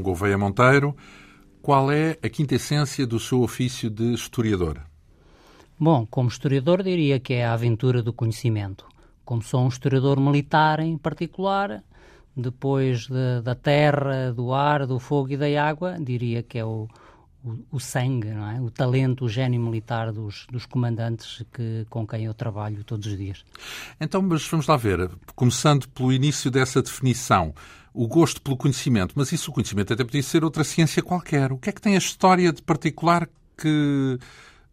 Gouveia Monteiro. Qual é a quinta essência do seu ofício de historiador? Bom, como historiador diria que é a aventura do conhecimento. Como sou um historiador militar em particular, depois de, da terra, do ar, do fogo e da água, diria que é o, o, o sangue, é? o talento, o gênio militar dos, dos comandantes que, com quem eu trabalho todos os dias. Então, mas vamos lá ver, começando pelo início dessa definição, o gosto pelo conhecimento, mas isso o conhecimento até podia ser outra ciência qualquer. O que é que tem a história de particular que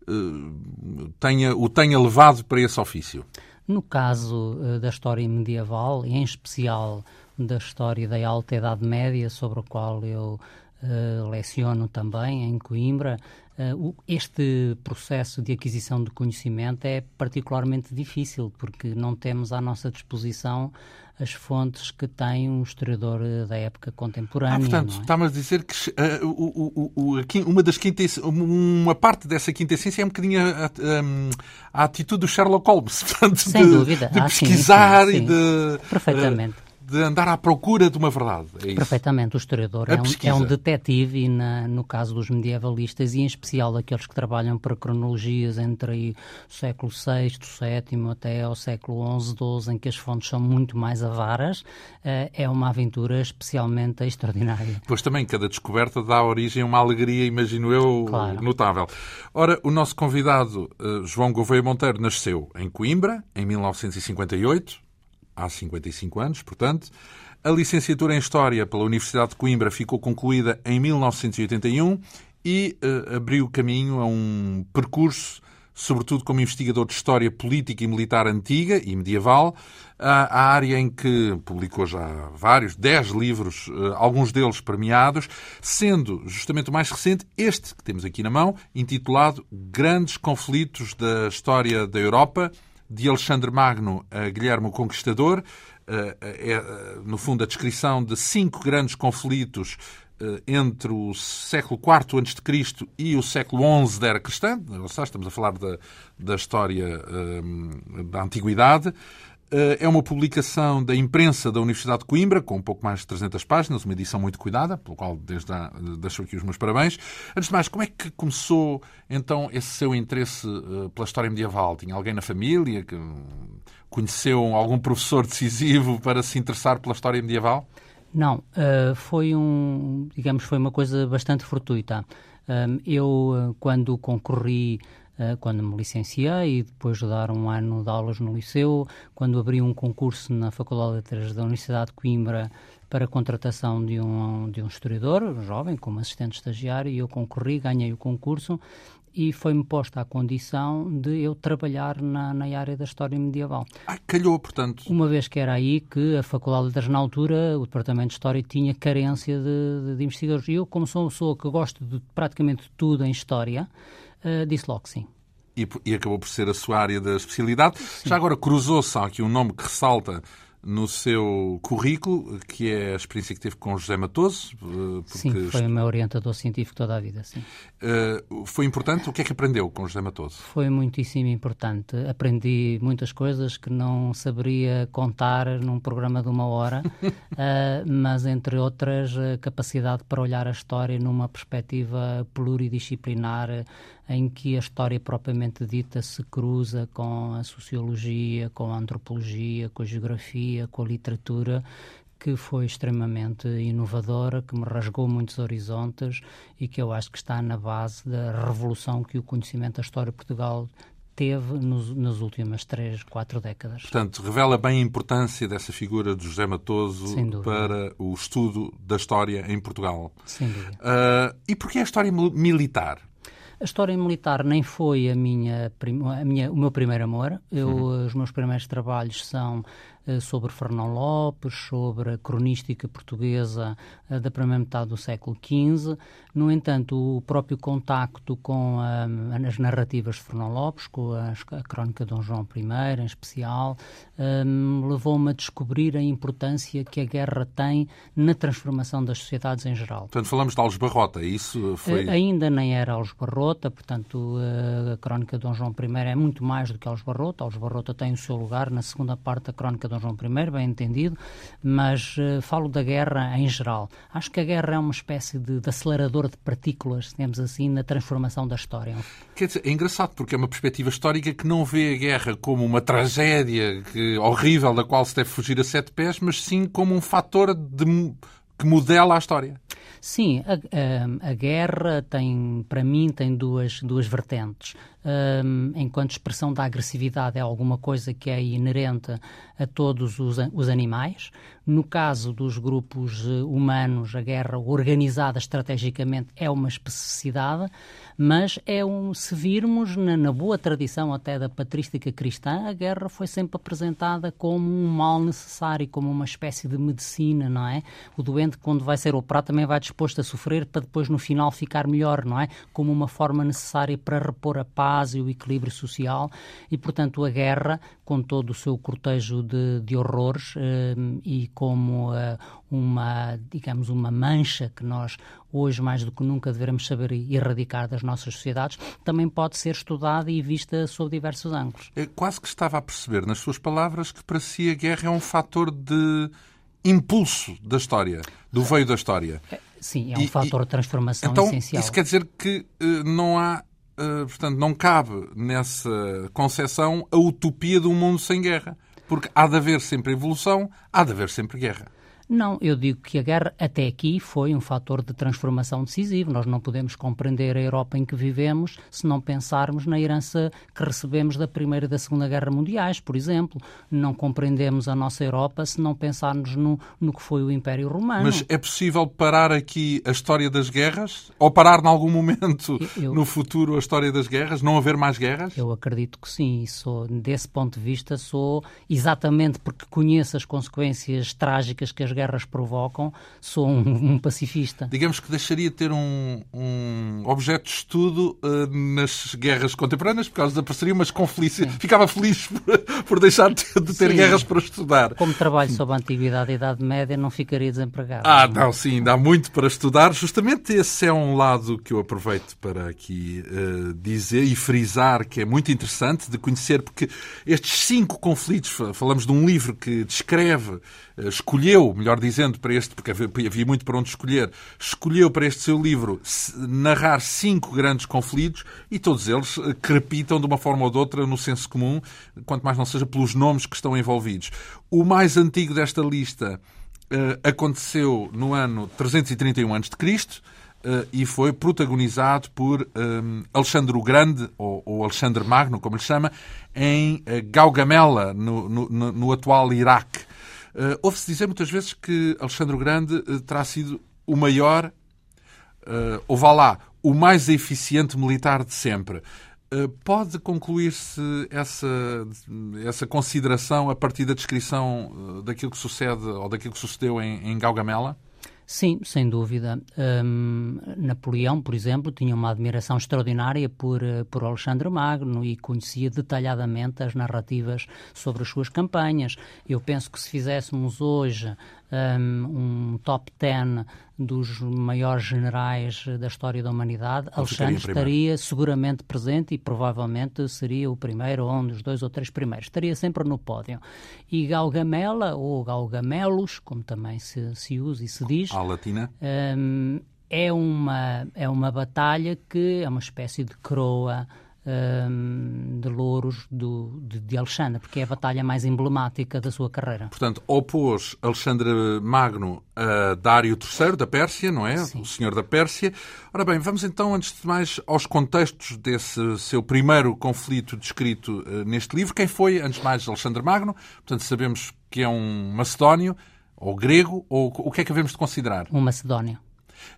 uh, tenha, o tenha levado para esse ofício? No caso uh, da história medieval, e em especial da história da Alta Idade Média, sobre a qual eu uh, leciono também em Coimbra, uh, este processo de aquisição de conhecimento é particularmente difícil, porque não temos à nossa disposição as fontes que tem um historiador eh, da época contemporânea. Ah, portanto, é? está-me a dizer que uh, o, o, o, uma das quinta, uma parte dessa quinta essência é um bocadinho a, a, a atitude do Sherlock Holmes, portanto, Sem de, dúvida. de ah, pesquisar sim, sim, sim. e de. Perfeitamente de andar à procura de uma verdade. É Perfeitamente. O historiador é um, é um, detetive e, na, no caso dos medievalistas, e em especial aqueles que trabalham para cronologias entre aí, o século VI, VII até ao século XI, XII, em que as fontes são muito mais avaras, uh, é uma aventura especialmente extraordinária. Pois também, cada descoberta dá origem a uma alegria, imagino eu, claro. notável. Ora, o nosso convidado, uh, João Gouveia Monteiro, nasceu em Coimbra, em 1958, há 55 anos, portanto. A licenciatura em História pela Universidade de Coimbra ficou concluída em 1981 e uh, abriu caminho a um percurso, sobretudo como investigador de História Política e Militar Antiga e Medieval, a, área em que publicou já vários, 10 livros, uh, alguns deles premiados, sendo justamente o mais recente este que temos aqui na mão, intitulado Grandes Conflitos da História da Europa, de Alexandre Magno a Guilherme o Conquistador. Eh, é, no fundo, a descrição de cinco grandes conflitos eh, entre o século IV a.C. e o século XI da era cristã. Estamos a falar da, da história da Antiguidade. Eh, é uma publicação da imprensa da Universidade de Coimbra, com um pouco mais de 300 páginas, uma edição muito cuidada, pelo qual desde já deixo aqui os meus parabéns. Antes de mais, como é que começou então esse seu interesse eh, pela história medieval? Tinha alguém na família que conheceu algum professor decisivo para se interessar pela história medieval? Não, foi um, digamos, foi uma coisa bastante fortuita. eu, quando concorri eh, quando me licenciei e depois de dar um ano de aulas no liceu, quando abri um concurso na Faculdade de Letras da Universidade de Coimbra para a contratação de um, de um historiador, um jovem, como assistente estagiário, e eu concorri, ganhei o concurso e foi-me posta a condição de eu trabalhar na, na área da história medieval. Ah, calhou, portanto. Uma vez que era aí que a Faculdade de Letras, na altura, o Departamento de História tinha carência de, de, de investigadores. E eu, como sou uma pessoa que gosto de praticamente tudo em História, uh, disse logo que sim. E, e, acabou por ser a sua área da especialidade. Sim. Já agora cruzou-se aqui um nome que ressalta no seu currículo, que é a experiência que teve com José Matoso. Eh, sim, foi o meu orientador científico toda a vida, sim. Uh, foi importante? O que é que aprendeu com José Matoso? Foi muitíssimo importante. Aprendi muitas coisas que não saberia contar num programa de uma hora, uh, mas, entre outras, a capacidade para olhar a história numa perspectiva pluridisciplinar em que a história propriamente dita se cruza com a sociologia, com a antropologia, com a geografia, com a literatura, que foi extremamente inovadora, que me rasgou muitos horizontes e que eu acho que está na base da revolução que o conhecimento da história de Portugal teve nos, nas últimas três, quatro décadas. Portanto, revela bem a importância dessa figura de José Matoso para o estudo da história em Portugal. Sem dúvida. Uh, e porquê a história militar? A história militar nem foi a minha, a minha, o meu primeiro amor. Eu, uhum. Os meus primeiros trabalhos são uh, sobre Fernão Lopes, sobre a cronística portuguesa uh, da primeira metade do século XV. No entanto, o próprio contacto com uh, as narrativas de Fernão Lopes, com a, a crónica de Dom João I, em especial, um, levou-me a descobrir a importância que a guerra tem na transformação das sociedades em geral. Portanto, falamos de Alves Barrota, isso foi... ainda nem era Alves Barrota, Barrota, portanto, a crónica de Dom João I é muito mais do que Alves Barrota. Alves Barrota tem o seu lugar na segunda parte da crónica de Dom João I, bem entendido, mas uh, falo da guerra em geral. Acho que a guerra é uma espécie de, de acelerador de partículas, digamos assim, na transformação da história. Quer dizer, é engraçado porque é uma perspectiva histórica que não vê a guerra como uma tragédia que, horrível da qual se deve fugir a sete pés, mas sim como um fator de, que modela a história. Sim, a, a, a, guerra tem, para mim, tem duas, duas vertentes um, enquanto expressão da agressividade é alguma coisa que é inerente a todos os, os animais. No caso dos grupos eh, humanos, a guerra organizada estrategicamente é uma especificidade, mas é um, se virmos na, na, boa tradição até da patrística cristã, a guerra foi sempre apresentada como um mal necessário, como uma espécie de medicina, não é? O doente, quando vai ser operado, também vai disposto a sofrer para depois, no final, ficar melhor, não é? Como uma forma necessária para repor a paz e o equilíbrio social e, portanto, a guerra, com todo o seu cortejo de, de horrores eh, e como eh, uma, digamos, uma mancha que nós hoje mais do que nunca devemos saber erradicar das nossas sociedades, também pode ser estudada e vista sob diversos ângulos. É quase que estava a perceber nas suas palavras que para si a guerra é um fator de impulso da história, do veio da história. É, sim, é um e, fator de transformação então, essencial. Isso quer dizer que uh, não há eh, portanto, não cabe nessa concepção a utopia de um mundo sem guerra. Porque há de haver sempre evolução, há de haver sempre guerra. Não, eu digo que a guerra até aqui foi um fator de transformação decisivo. Nós não podemos compreender a Europa em que vivemos se não pensarmos na herança que recebemos da Primeira e da Segunda Guerra Mundiais, por exemplo. Não compreendemos a nossa Europa se não pensarmos no, no que foi o Império Romano. Mas é possível parar aqui a história das guerras? Ou parar em algum momento eu, no futuro a história das guerras? Não haver mais guerras? Eu acredito que sim. Sou, desse ponto de vista, sou exatamente porque conheço as consequências trágicas que as guerras provocam, sou um, um pacifista. Digamos que deixaria de ter um, um objeto de estudo uh, nas guerras contemporâneas, por causa da parceria, mas com felicidade. Ficava feliz por, por deixar de ter, de ter guerras para estudar. Como trabalho sobre a Antiguidade e Idade Média, não ficaria desempregado. Ah, não, sim, dá muito para estudar. Justamente esse é um lado que eu aproveito para aqui uh, dizer e frisar que é muito interessante de conhecer, porque estes cinco conflitos, falamos de um livro que descreve escolheu, melhor dizendo, para este, porque havia muito para onde escolher, escolheu para este seu livro narrar cinco grandes conflitos e todos eles eh, crepitam de uma forma ou de outra no senso comum, quanto mais não seja pelos nomes que estão envolvidos. O mais antigo desta lista uh, aconteceu no ano 331 a.C., e foi protagonizado por Alexandre o Grande, ou, Alexandre Magno, como lhe chama, em Gaugamela, no, no, no atual Iraque. Uh, Ouve-se dizer muitas vezes que Alexandre o Grande uh, terá sido o maior, uh, ou vá lá, o mais eficiente militar de sempre. Pode concluir-se essa, essa consideração a partir da descrição daquilo que sucede ou daquilo que sucedeu em, em Gaugamela? Sim, sem dúvida. Um, Napoleão, por exemplo, tinha uma admiração extraordinária por, eh, por Alexandre Magno e conhecia detalhadamente as narrativas sobre as suas campanhas. Eu penso que se fizéssemos hoje um, um top 10 dos maiores generais da história da humanidade, Alexandre estaria seguramente presente e provavelmente seria o primeiro ou um dos dois ou três primeiros. Estaria sempre no pódio. E Galgamela, ou Galgamelos, como também se, se usa e se diz... A latina? Um, é uma, é uma batalha que é uma espécie de coroa um, de louros do, de, de, Alexandre, porque é a batalha mais emblemática da sua carreira. Portanto, opôs Alexandre Magno a Dário III da Pérsia, não é? Sim. O senhor da Pérsia. Ora bem, vamos então, antes de mais, aos contextos desse seu primeiro conflito descrito uh, neste livro. Quem foi, antes de mais, Alexandre Magno? Portanto, sabemos que é um macedónio, ou grego, ou o que é que devemos de considerar? Um macedónio.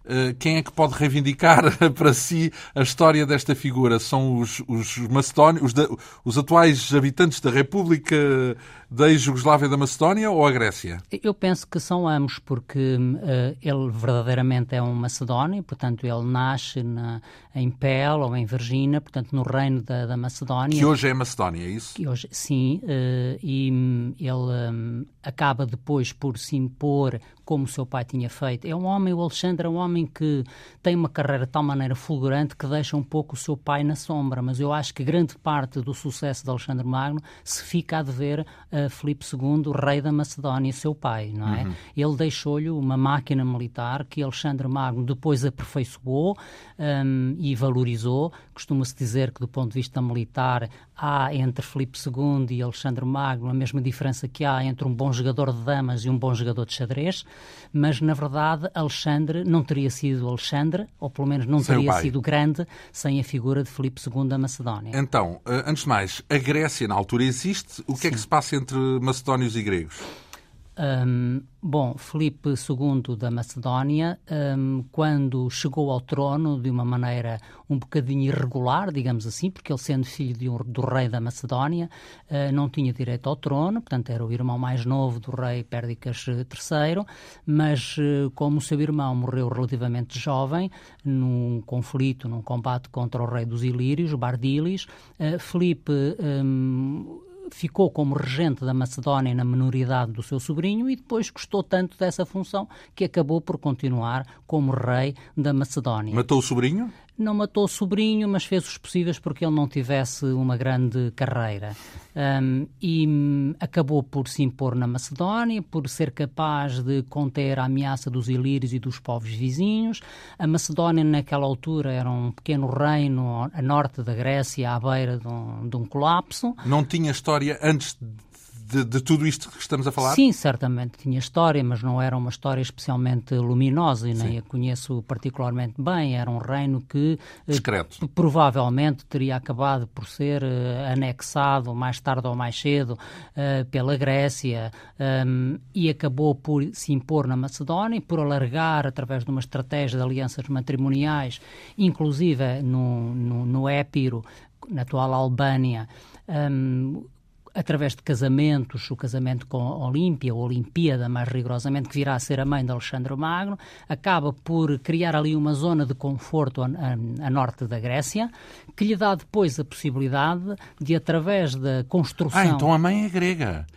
Eh, quem é que pode reivindicar para si a história desta figura? São os, os macedónios, os, os atuais habitantes da República da ex-Jugoslávia da Macedónia ou a Grécia? Eu penso que são ambos, porque uh, ele verdadeiramente é um macedónio, portanto ele nasce na, em Pel ou em Vergina, portanto no reino da, da Macedónia. Que hoje é Macedónia, é isso? Que hoje, sim, uh, e um, ele um, acaba depois por se impor como o seu pai tinha feito. É um homem, o Alexandre é um homem que tem uma carreira de tal maneira fulgurante que deixa um pouco o seu pai na sombra, mas eu acho que grande parte do sucesso de Alexandre Magno se fica a dever uh, uh, Filipe II, rei da Macedónia, seu pai, não é? Uhum. Ele deixou-lhe uma máquina militar que Alexandre Magno depois aperfeiçoou um, e valorizou. Costuma-se dizer que, do ponto de vista militar, há entre Filipe II e Alexandre Magno a mesma diferença que há entre um bom jogador de damas e um bom jogador de xadrez, mas, na verdade, Alexandre não teria sido Alexandre, ou pelo menos não sem teria sido grande, sem a figura de Filipe II da Macedónia. Então, eh, antes de mais, a Grécia na altura existe. O que Sim. é que se passa entre macedónios e gregos? Um, bom, Filipe II da Macedónia, um, quando chegou ao trono de uma maneira um bocadinho irregular, digamos assim, porque ele sendo filho um, do rei da Macedónia, uh, não tinha direito ao trono, portanto era o irmão mais novo do rei Perdicas III, mas uh, como o seu irmão morreu relativamente jovem, num conflito, num combate contra o rei dos Ilírios, Bardilis, uh, Filipe ficou como regente da Macedónia na minoridade do seu sobrinho e depois gostou tanto dessa função que acabou por continuar como rei da Macedónia. Matou o sobrinho? Não matou o sobrinho, mas fez os possíveis porque ele não tivesse uma grande carreira. Um, e um, acabou por se impor na Macedónia, por ser capaz de conter a ameaça dos ilírios e dos povos vizinhos. A Macedónia, naquela altura, era um pequeno reino a norte da Grécia, à beira de um, de um colapso. Não tinha história antes de, tudo isto que estamos a falar? Sim, certamente tinha história, mas não era uma história especialmente luminosa e nem Sim. a conheço particularmente bem. Era um reino que eh, Discreto. provavelmente teria acabado por ser uh, anexado mais tarde ou mais cedo uh, pela Grécia um, e acabou por se impor na Macedónia e por alargar através de uma estratégia de alianças matrimoniais, inclusive no, no, no Épiro, na atual Albânia. Um, através de casamentos, o casamento com Olímpia, ou Olimpíada, mais rigorosamente, que virá a ser a mãe de Alexandre Magno, acaba por criar ali uma zona de conforto a, a, a norte da Grécia, que lhe dá depois a possibilidade de, através da construção... Ah, então a mãe é grega.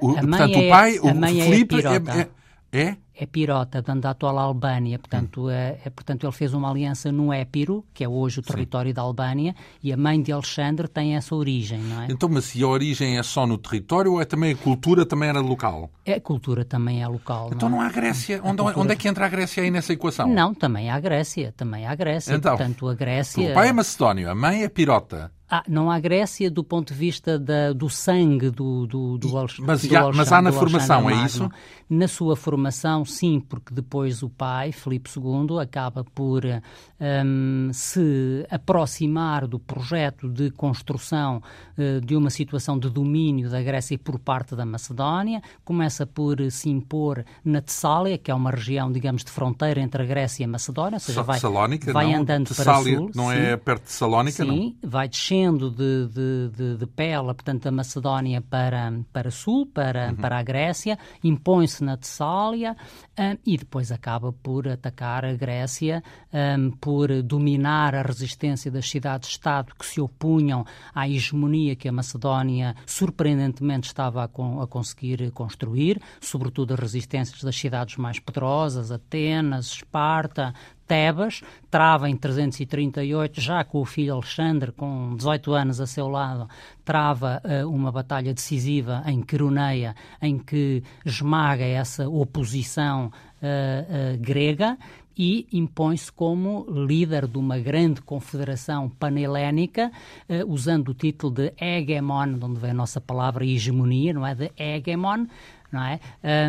O, a mãe portanto, é, o pai, o Filipe, é, é, é? É Pirota, da atual Albânia. Portanto, é, é, portanto, ele fez uma aliança no Épiro, que é hoje o território Sim. da Albânia, e a mãe de Alexandre tem essa origem, não é? Então, mas se a origem é só no território ou é também a cultura também era local? É, a cultura também é local. Então não, não há Grécia. Onde, cultura... onde, é que entra a Grécia aí nessa equação? Não, também há Grécia. Também há Grécia. Então, portanto, a Grécia... O pai é macedónio, a mãe é Pirota. Ah, não há Grécia do ponto de vista da, do sangue do, do, do, mas, do já, mas há na formação, é isso? Na sua formação, sim, porque depois o pai, Filipe II, acaba por um, se aproximar do projeto de construção uh, de uma situação de domínio da Grécia por parte da Macedónia, começa por se impor na Tessália, que é uma região, digamos, de fronteira entre a Grécia e a Macedónia, ou seja, vai, Salónica, vai não, andando Tessália, para sul. Não é sim, é perto de Salónica, sim, não? vai descendo de, de, de, de Pela, portanto, da Macedónia para, para sul, para, uhum. para a Grécia, impõe-se na Tessália um, e depois acaba por atacar a Grécia, um, por dominar a resistência das cidades-estado que se opunham à hegemonia que a Macedónia surpreendentemente estava a, con a conseguir construir, sobretudo as resistências das cidades mais poderosas, Atenas, Esparta, Tebas, trava em 338, já com o filho Alexandre, com 18 anos a seu lado, trava uh, uma batalha decisiva em Queroneia, em que esmaga essa oposição uh, uh, grega e impõe-se como líder de uma grande confederação panhelénica, usando o título de hegemon, de onde vem a nossa palavra hegemonia, não é? De hegemon, não é?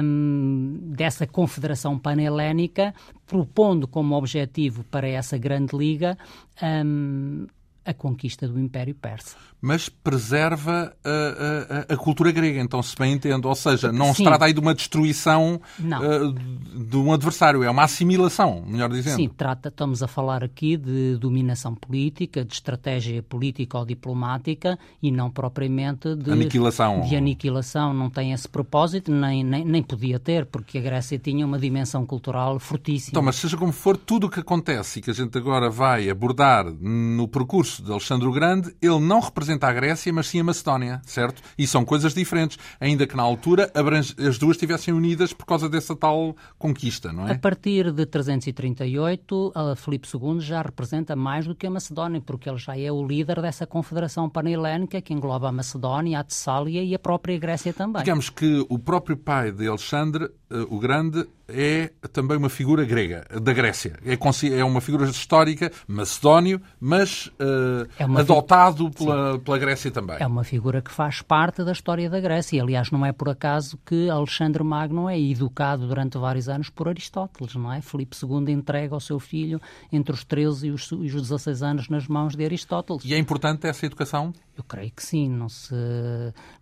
Um, dessa confederação panhelénica, propondo como objetivo para essa grande liga um, a conquista do Império Persa. Mas preserva a, a, a cultura grega, então, se bem entendo. Ou seja, não Sim. se trata aí de uma destruição uh, de um adversário, é uma assimilação, melhor dizendo. Sim, trata, estamos a falar aqui de dominação política, de estratégia política ou diplomática e não propriamente de aniquilação. De aniquilação. Não tem esse propósito, nem, nem, nem podia ter, porque a Grécia tinha uma dimensão cultural fortíssima. Então, mas seja como for, tudo o que acontece e que a gente agora vai abordar no percurso de Alexandre o Grande, ele não representa a Grécia, mas sim a Macedónia, certo? E são coisas diferentes, ainda que na altura as duas estivessem unidas por causa dessa tal conquista, não é? A partir de 338, Filipe II já representa mais do que a Macedónia, porque ele já é o líder dessa confederação panhelénica que engloba a Macedónia, a Tessália e a própria Grécia também. Digamos que o próprio pai de Alexandre, o Grande, é também uma figura grega, da Grécia. É, é uma figura histórica, macedónio, mas uh, é adotado pela, pela Grécia também. É uma figura que faz parte da história da Grécia. Aliás, não é por acaso que Alexandre Magno é educado durante vários anos por Aristóteles, não é? Filipe II entrega ao seu filho entre os 13 e os, e os 16 anos nas mãos de Aristóteles. E é importante essa educação? Eu creio que sim. Não se,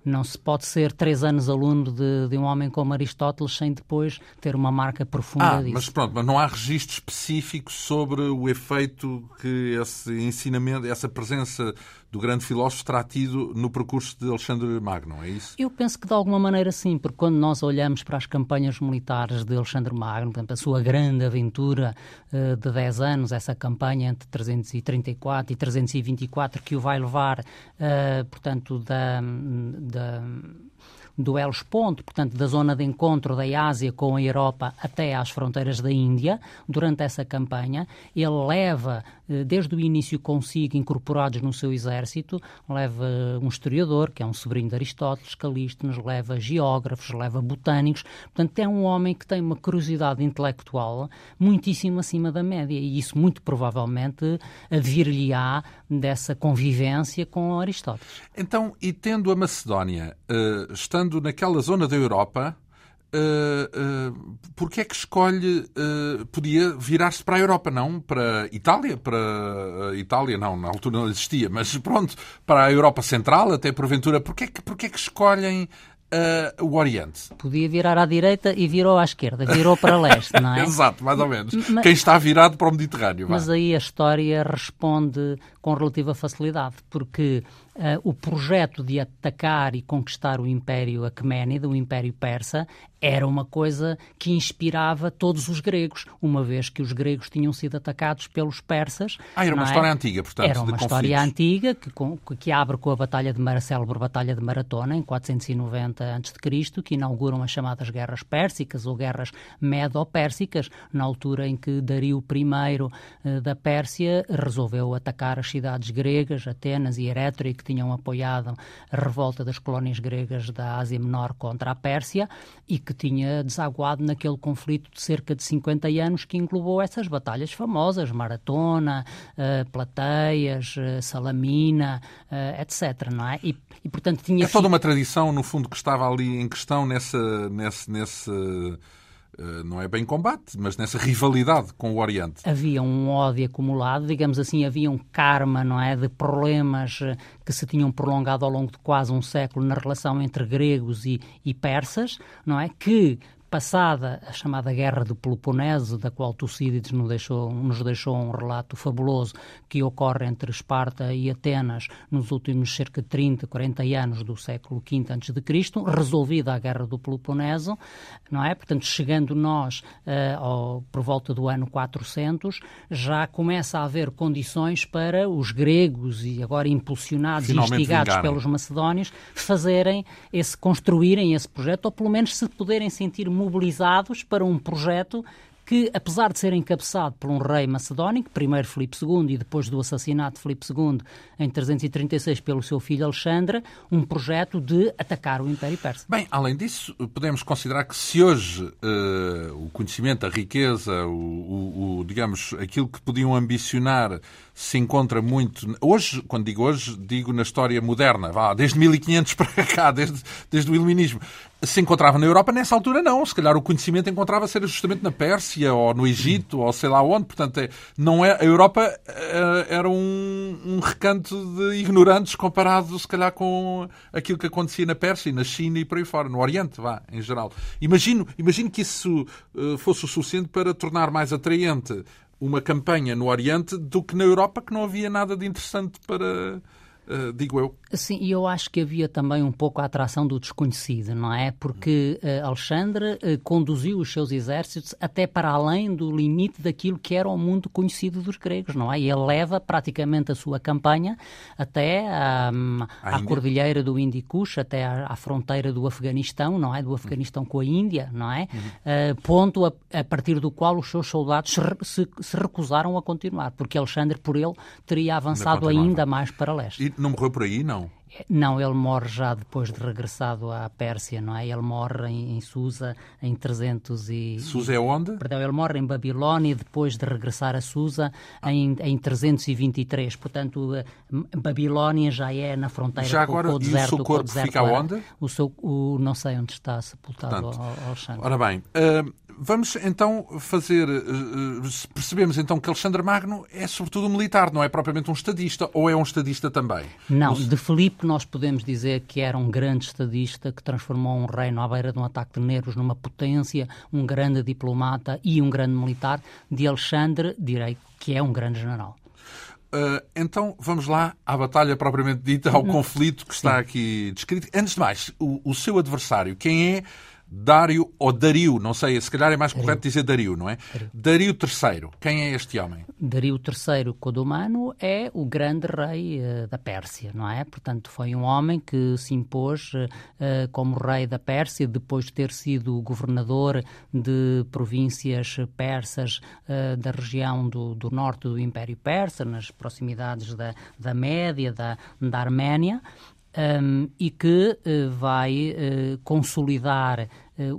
não se pode ser três anos aluno de, de um homem como Aristóteles sem depois ter uma marca profunda ah, disso. Mas pronto, mas não há registro específico sobre o efeito que esse ensinamento, essa presença do grande filósofo terá tido no percurso de Alexandre Magno, é isso? Eu penso que de alguma maneira sim, porque quando nós olhamos para as campanhas militares de Alexandre Magno, portanto, a sua grande aventura uh, de 10 anos, essa campanha entre 334 e 324 que o vai levar, uh, portanto, da, da do Hellespont, portanto, da zona de encontro da Ásia com a Europa até às fronteiras da Índia, durante essa campanha. Ele leva, eh, desde o início consigo, incorporados no seu exército, leva um historiador, que é um sobrinho de Aristóteles, Calístenes, leva geógrafos, leva botânicos. Portanto, é um homem que tem uma curiosidade intelectual muitíssimo acima da média e isso muito provavelmente vir-lhe-á dessa convivência com Aristóteles. Então, e tendo a Macedónia, uh, estando estando naquela zona da Europa, uh, uh, porque é que escolhe, uh, podia virar-se para a Europa, não para Itália, para uh, Itália não, na altura não existia, mas pronto, para a Europa Central, até porventura, porque é que, porque é que escolhem Uh, o Oriente. Podia virar à direita e virou à esquerda, virou para leste, não é? Exato, mais ou menos. Mas, Quem está virado para o Mediterrâneo. Mas vai. aí a história responde com relativa facilidade, porque uh, o projeto de atacar e conquistar o Império Aquemênida, o Império Persa, era uma coisa que inspirava todos os gregos, uma vez que os gregos tinham sido atacados pelos persas. Ah, era uma é? história antiga, portanto. Era uma história antiga que, que abre com a Batalha de Mar, a célebre Batalha de Maratona, em 490 a.C., que inauguram as chamadas Guerras Pérsicas ou Guerras Medo-Pérsicas, na altura em que Dario I uh, da Pérsia resolveu atacar as cidades gregas, Atenas e Erétria, que tinham apoiado a revolta das colónias gregas da Ásia Menor contra a Pérsia e que tinha desaguado naquele conflito de cerca de 50 anos que englobou essas batalhas famosas, Maratona, uh, Plateias, uh, Salamina, uh, etc. Não é? E, e, portanto, tinha é toda uma tradição, no fundo, que estava ali em questão nessa, nesse, nesse eh, não é bem combate, mas nessa rivalidade com o Oriente. Havia um ódio acumulado, digamos assim, havia um karma, não é, de problemas eh, que se tinham prolongado ao longo de quase um século na relação entre gregos e, e persas, não é, que passada a chamada Guerra do Peloponeso, da qual Tucídides nos deixou, nos deixou um relato fabuloso que ocorre entre Esparta e Atenas nos últimos cerca de 30, 40 anos do século V a.C., resolvida a Guerra do Peloponeso, não é? Portanto, chegando nós uh, ao, por volta do ano 400, já começa a haver condições para os gregos e agora impulsionados Finalmente e instigados vingaram. pelos macedónios fazerem esse, construírem esse projeto ou pelo menos se poderem sentir mobilizados para um projeto que, apesar de ser encabeçado por um rei macedónico, primeiro Filipe II e depois do assassinato de Filipe II em 336 pelo seu filho Alexandre, um projeto de atacar o Império Persa. Bem, além disso, podemos considerar que se hoje uh, o conhecimento, a riqueza, o, o, o, digamos, aquilo que podiam ambicionar se encontra muito. Hoje, quando digo hoje, digo na história moderna, vá, desde 1500 para cá, desde, desde o Iluminismo. Se encontrava na Europa, nessa altura não. Se calhar o conhecimento encontrava-se justamente na Pérsia ou no Egito ou sei lá onde. Portanto, é, não é, a Europa é, era um, um recanto de ignorantes comparado, se calhar, com aquilo que acontecia na Pérsia e na China e por aí fora, no Oriente, vá, em geral. Imagino, imagino que isso uh, fosse o suficiente para tornar mais atraente uma campanha no Oriente do que na Europa, que não havia nada de interessante para, uh, digo eu. Sim, e eu acho que havia também um pouco a atração do desconhecido, não é? Porque uh, Alexandre uh, conduziu os seus exércitos até para além do limite daquilo que era o mundo conhecido dos gregos, não é? E ele leva praticamente a sua campanha até à, à cordilheira do Hindukush, até à, à, fronteira do Afeganistão, não é? Do Afeganistão com a Índia, não é? Uhum. ponto a, a, partir do qual os seus soldados se, se, se, recusaram a continuar, porque Alexandre, por ele, teria avançado ainda, ainda mais para leste. E não morreu por aí, não? Não, ele morre já depois de regressado à Pérsia, não é? Ele morre em, em Susa em 300 e... Susa é onde? Perdão, ele morre em Babilónia depois de regressar a Susa em, em 323. Portanto, eh, Babilónia já é na fronteira já agora, com, o deserto. E o seu corpo fica onde? O seu, o, não sei onde está sepultado Portanto, Alexandre. Ora bem, uh, vamos então fazer... Uh, percebemos então que Alexandre Magno é sobretudo um militar, não é propriamente um estadista, ou é um estadista também? Não, de Filipe nós podemos dizer que era um grande estadista que transformou um reino à beira de um ataque de negros numa potência, um grande diplomata e um grande militar. De Alexandre, direi que é um grande general. Uh, então vamos lá à batalha propriamente dita, ao hum. conflito que está aqui descrito. Antes de mais, o, o seu adversário, quem é Dário ou Dario, não sei, se calhar é mais correto dizer Dario, não é? Dario. III, quem é este homem? Dario III Codomano é o grande rei uh, da Pérsia, não é? Portanto, foi um homem que se impôs uh, como rei da Pérsia depois de ter sido governador de províncias persas uh, da região do, do, norte do Império Persa, nas proximidades da, da Média, da, da Arménia, um, e que vai consolidar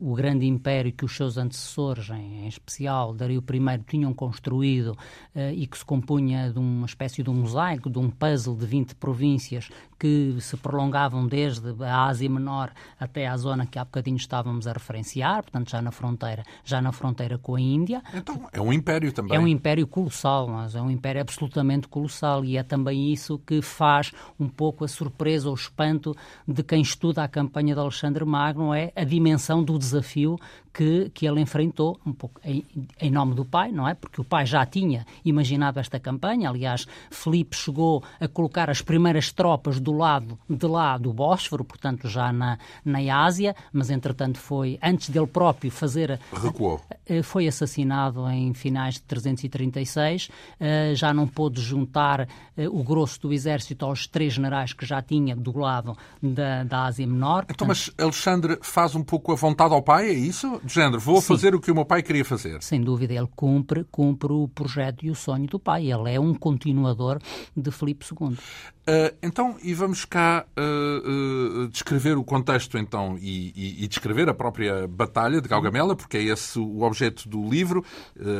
o grande império que os seus antecessores, em, especial Dario I, tinham construído uh, e que se compunha de uma espécie de um mosaico, de um puzzle de 20 províncias que se prolongavam desde a Ásia Menor até à zona que há bocadinho estávamos a referenciar, portanto já na fronteira, já na fronteira com a Índia. Então é um império também. É um império colossal, mas é um império absolutamente colossal e é também isso que faz um pouco a surpresa ou o espanto de quem estuda a campanha de Alexandre Magno é a dimensão do desafio que, que ele enfrentou, um pouco em, em, nome do pai, não é? Porque o pai já tinha imaginado esta campanha. Aliás, Felipe chegou a colocar as primeiras tropas do lado de lá do Bósforo, portanto já na, na Ásia, mas entretanto foi, antes dele próprio fazer... Recuou. Foi assassinado em finais de 336, eh, já não pôde juntar eh, o grosso do exército aos três generais que já tinha do lado da, da Ásia Menor. Então, mas Alexandre faz um pouco a vontade ao pai, é isso? De género, vou Sim. fazer o que o meu pai queria fazer. Sem dúvida, ele cumpre, cumpre o projeto e o sonho do pai. Ele é um continuador de Filipe II. Uh, então, e vamos cá uh, uh, descrever o contexto então e, e, e, descrever a própria batalha de Gaugamela, porque é esse o objeto do livro,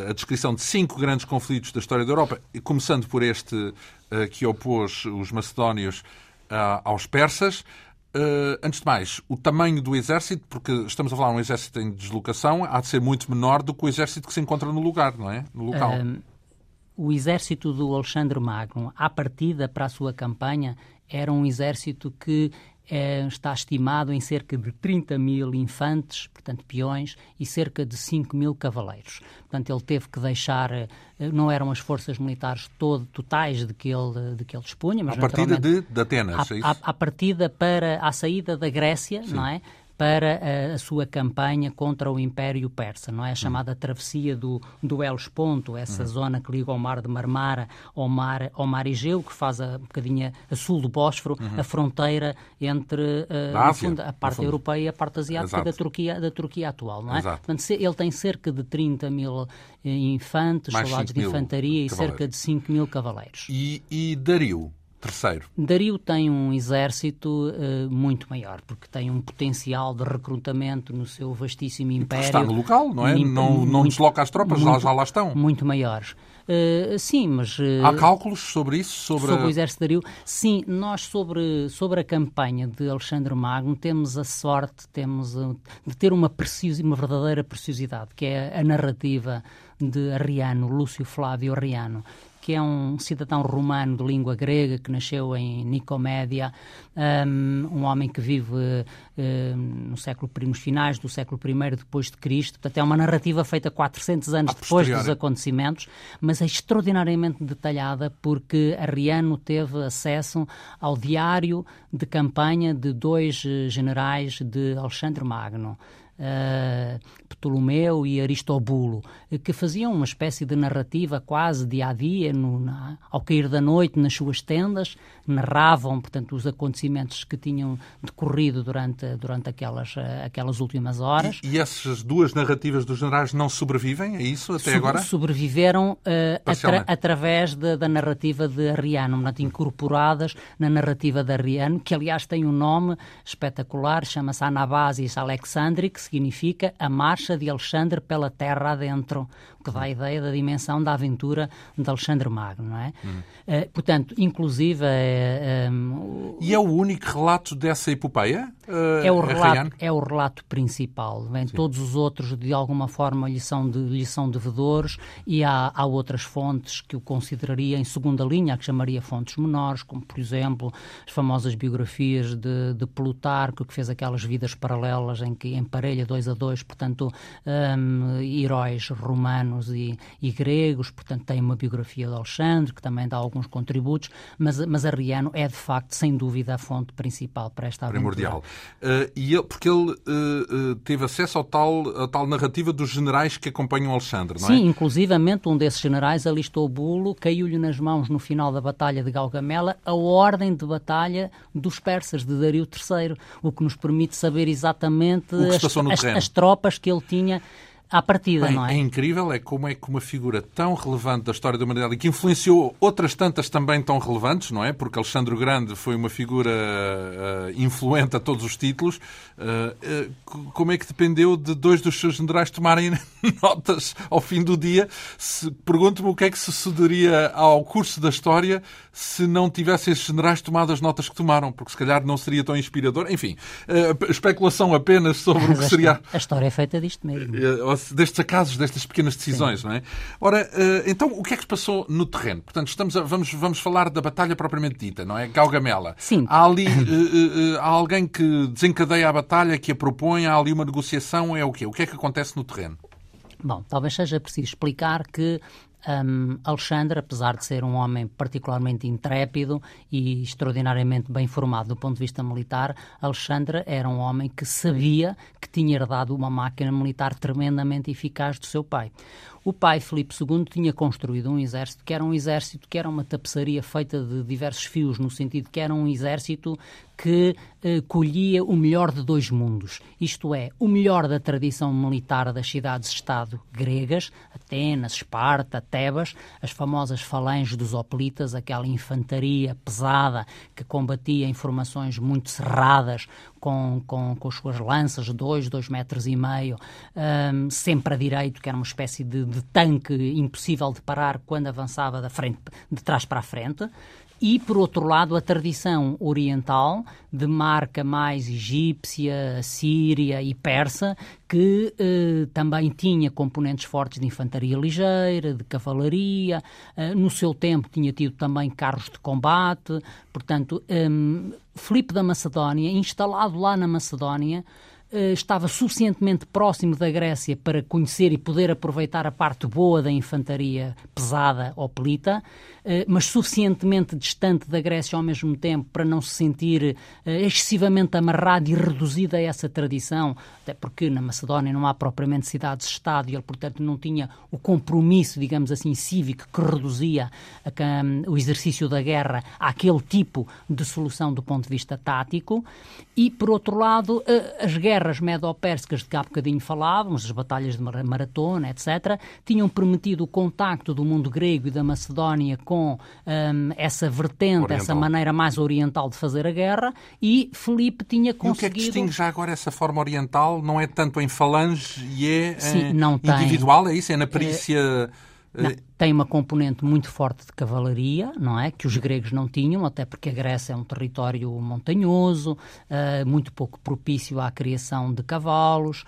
a descrição de cinco grandes conflitos da história da Europa, começando por este que opôs os macedónios aos persas. Uh, antes de mais, o tamanho do exército, porque estamos a falar de um exército em deslocação, há de ser muito menor do que o exército que se encontra no lugar, não é? No local. Um, o exército do Alexandre Magno, à partida para a sua campanha, era um exército que é, está estimado em cerca de 30 mil infantes, portanto peões, e cerca de 5 mil cavaleiros. Portanto, ele teve que deixar, eh, não eram as forças militares todo, totais de que ele, de que ele dispunha. Mas, a partida de, de Atenas, a, é isso? A, a partida para a saída da Grécia, Sim. não é? Para a, a, sua campanha contra o Império Persa, não é? A chamada travessia do, do Helesponto, essa uhum. zona que liga ao mar de Marmara ao mar, ao mar Egeu, que faz a, um bocadinho a sul do Bósforo, uhum. a fronteira entre uh, Ásia, fundo, a parte europeia e a parte asiática da Turquia, da Turquia atual, não é? Exato. Portanto, ele tem cerca de 30 mil eh, infantes, soldados de infantaria e cerca de 5 mil cavaleiros. E, e Dario? Terceiro. Dario tem um exército uh, muito maior, porque tem um potencial de recrutamento no seu vastíssimo império. Está no local, não é? não, não desloca as tropas, muito, já lá estão. Muito maiores. Uh, sim, mas... Uh, Há cálculos sobre isso? Sobre, sobre o exército de Dario? Sim, nós sobre, sobre a campanha de Alexandre Magno temos a sorte temos de ter uma, precios, uma verdadeira preciosidade, que é a narrativa de Arriano, Lúcio Flávio Arriano, que é um cidadão romano de língua grega que nasceu em Nicomédia, um, um homem que vive um, no século nos finais do século I depois de Cristo. Portanto, é uma narrativa feita 400 anos depois dos acontecimentos, mas é extraordinariamente detalhada porque Arriano teve acesso ao diário de campanha de dois eh, generais de Alexandre Magno Ptolomeu e Aristobulo, que faziam uma espécie de narrativa quase dia a dia, no, na, ao cair da noite, nas suas tendas, narravam, portanto, os acontecimentos que tinham decorrido durante, durante aquelas, aquelas últimas horas. E, e, essas duas narrativas dos generais não sobrevivem? É isso até agora? Sobreviveram uh, atra através de, da narrativa de Arriano, portanto, incorporadas na narrativa de Arriano, que aliás tem um nome espetacular, chama-se Anabasis Alexandrix, significa a marcha de Alexandre pela terra adentro, que dá a ideia da dimensão da aventura de Alexandre Magno, não é? Hum. Uh, portanto, inclusive... Uh, um, e é o único relato dessa epopeia? Uh, é, o relato, é o relato principal. Bem, todos os outros, de alguma forma, lhe são, de, lhe são devedores e há, há outras fontes que o consideraria em segunda linha, que chamaria fontes menores, como, por exemplo, as famosas biografias de, de Plutarco, que fez aquelas vidas paralelas em que emparelha dois a dois, portanto, um, heróis romanos e, e, gregos, portanto, tem uma biografia de Alexandre, que também dá alguns contributos, mas, mas Arriano é, de facto, sem dúvida, a fonte principal para esta aventura. Primordial. Uh, e ele, porque ele uh, teve acesso ao tal, à tal narrativa dos generais que acompanham Alexandre, não é? Sim, inclusivamente um desses generais alistou Bulo, caiu-lhe nas mãos no final da Batalha de Galgamela a ordem de batalha dos persas, de Dario III, o que nos permite saber exatamente as, as, as tropas que ele tinha à partida, Bem, não é? É incrível, é como é que uma figura tão relevante da história da humanidade e que influenciou outras tantas também tão relevantes, não é? Porque Alexandre o Grande foi uma figura uh, influente a todos os títulos. Uh, uh, como é que dependeu de dois dos seus generais tomarem notas ao fim do dia? Pergunto-me o que é que sucederia ao curso da história se não tivessem esses generais tomado as notas que tomaram, porque se calhar não seria tão inspirador. Enfim, especulação apenas sobre Mas o que seria. A história é feita disto mesmo destes acasos, destas pequenas decisões, Sim. não é? Ora, eh, então o que é que se passou no terreno? Portanto, estamos a, vamos, vamos falar da batalha propriamente dita, não é? Galgamela. Sim. Há ali uh, uh, há alguém que desencadeia a batalha, que a propõe, há ali uma negociação, é o quê? O que é que acontece no terreno? Bom, talvez seja preciso explicar que um, Alexandre, apesar de ser um homem particularmente intrépido e extraordinariamente bem formado do ponto de vista militar, Alexandre era um homem que sabia que tinha herdado uma máquina militar tremendamente eficaz do seu pai. O pai, Filipe II, tinha construído um exército que era um exército que era uma tapeçaria feita de diversos fios, no sentido que era um exército que eh, colhia o melhor de dois mundos, isto é, o melhor da tradição militar das cidades-estado gregas, Atenas, Esparta, Tebas, as famosas falanges dos hoplitas, aquela infantaria pesada que combatia em formações muito cerradas, com, com, com as suas lanças, dois, dois metros e meio, um, sempre a direito, que era uma espécie de, de tanque impossível de parar quando avançava da frente, de trás para a frente. E, por outro lado, a tradição oriental de marca mais egípcia, síria e persa, que eh, também tinha componentes fortes de infantaria ligeira, de cavalaria, eh, no seu tempo tinha tido também carros de combate, portanto, eh, Filipe da Macedónia, instalado lá na Macedónia, estava suficientemente próximo da Grécia para conhecer e poder aproveitar a parte boa da infantaria pesada ou pelita, eh, mas suficientemente distante da Grécia ao mesmo tempo para não se sentir eh, excessivamente amarrado e reduzido a essa tradição, até porque na Macedónia não há propriamente cidades-estado e ele, portanto, não tinha o compromisso, digamos assim, cívico que reduzia a, o exercício da guerra àquele tipo de solução do ponto de vista tático. E, por outro lado, as guerras guerras medo-pérsicas de que há bocadinho falávamos, as batalhas de Maratona, etc., tinham permitido o contacto do mundo grego e da Macedónia com um, essa vertente, oriental. essa maneira mais oriental de fazer a guerra, e Felipe tinha conseguido... E o que é que distingue já agora essa forma oriental? Não é tanto em falange e é Sim, não individual, tem. é isso? É na perícia... É Não, tem uma componente muito forte de cavalaria, não é? Que os gregos não tinham, até porque a Grécia é um território montanhoso, uh, muito pouco propício à criação de cavalos,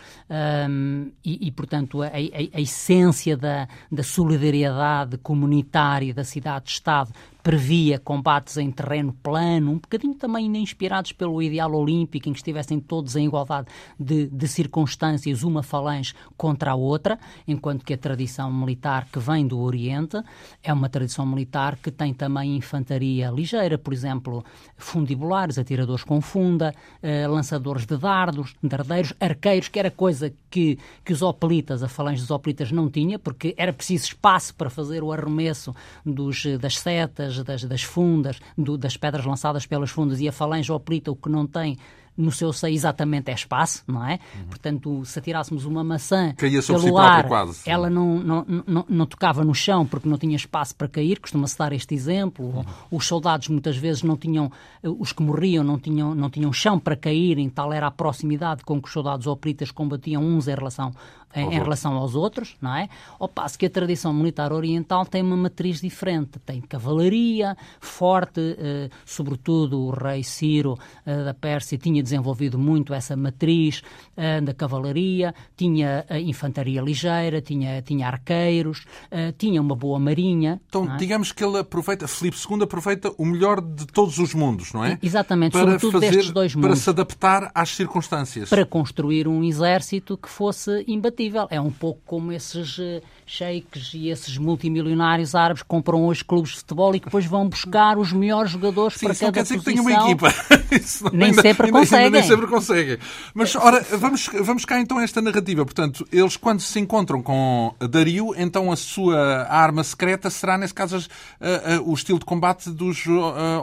um, e, e, portanto, a, a, a essência da, da solidariedade comunitária da cidade-estado previa combates em terreno plano, um bocadinho também inspirados pelo ideal olímpico, em que estivessem todos em igualdade de, de, circunstâncias, uma falange contra a outra, enquanto que a tradição militar que vem do Oriente é uma tradição militar que tem também infantaria ligeira, por exemplo, fundibulares, atiradores com funda, eh, lançadores de dardos, dardeiros, arqueiros, que era coisa que, que os hoplitas, a falange dos hoplitas não tinha, porque era preciso espaço para fazer o arremesso dos, das setas, das, das fundas, do, das pedras lançadas pelas fundas e a falange oplita o que não tem no seu seio exatamente é espaço, não é? Uhum. Portanto, se atirássemos uma maçã Caía pelo si ar, quase. ela não, não, não, não, tocava no chão porque não tinha espaço para cair, costuma-se dar este exemplo. Uhum. Os soldados muitas vezes não tinham, os que morriam não tinham, não tinham chão para caírem, tal era a proximidade com que os soldados oplitas combatiam uns em relação em, em, relação aos outros, não é? Ao passo que a tradição militar oriental tem uma matriz diferente. Tem cavalaria forte, eh, sobretudo o rei Ciro eh, da Pérsia tinha desenvolvido muito essa matriz eh, da cavalaria, tinha a infantaria ligeira, tinha, tinha arqueiros, eh, tinha uma boa marinha. Então, é? digamos que ele aproveita, Filipe II aproveita o melhor de todos os mundos, não é? Exatamente, para sobretudo fazer, destes dois mundos. Para se adaptar às circunstâncias. Para construir um exército que fosse imbatível. É um pouco como esses uh, sheiks e esses multimilionários árabes que compram hoje clubes de futebol e que depois vão buscar os melhores jogadores Sim, para cada posição. Quer dizer que tenha uma equipa. Isso nem ainda, sempre ainda, conseguem. Ainda nem sempre conseguem. Mas, ora, vamos, vamos cá então a esta narrativa. Portanto, eles quando se encontram com Dario, então a sua arma secreta será, nesse caso, uh, uh, o estilo de combate dos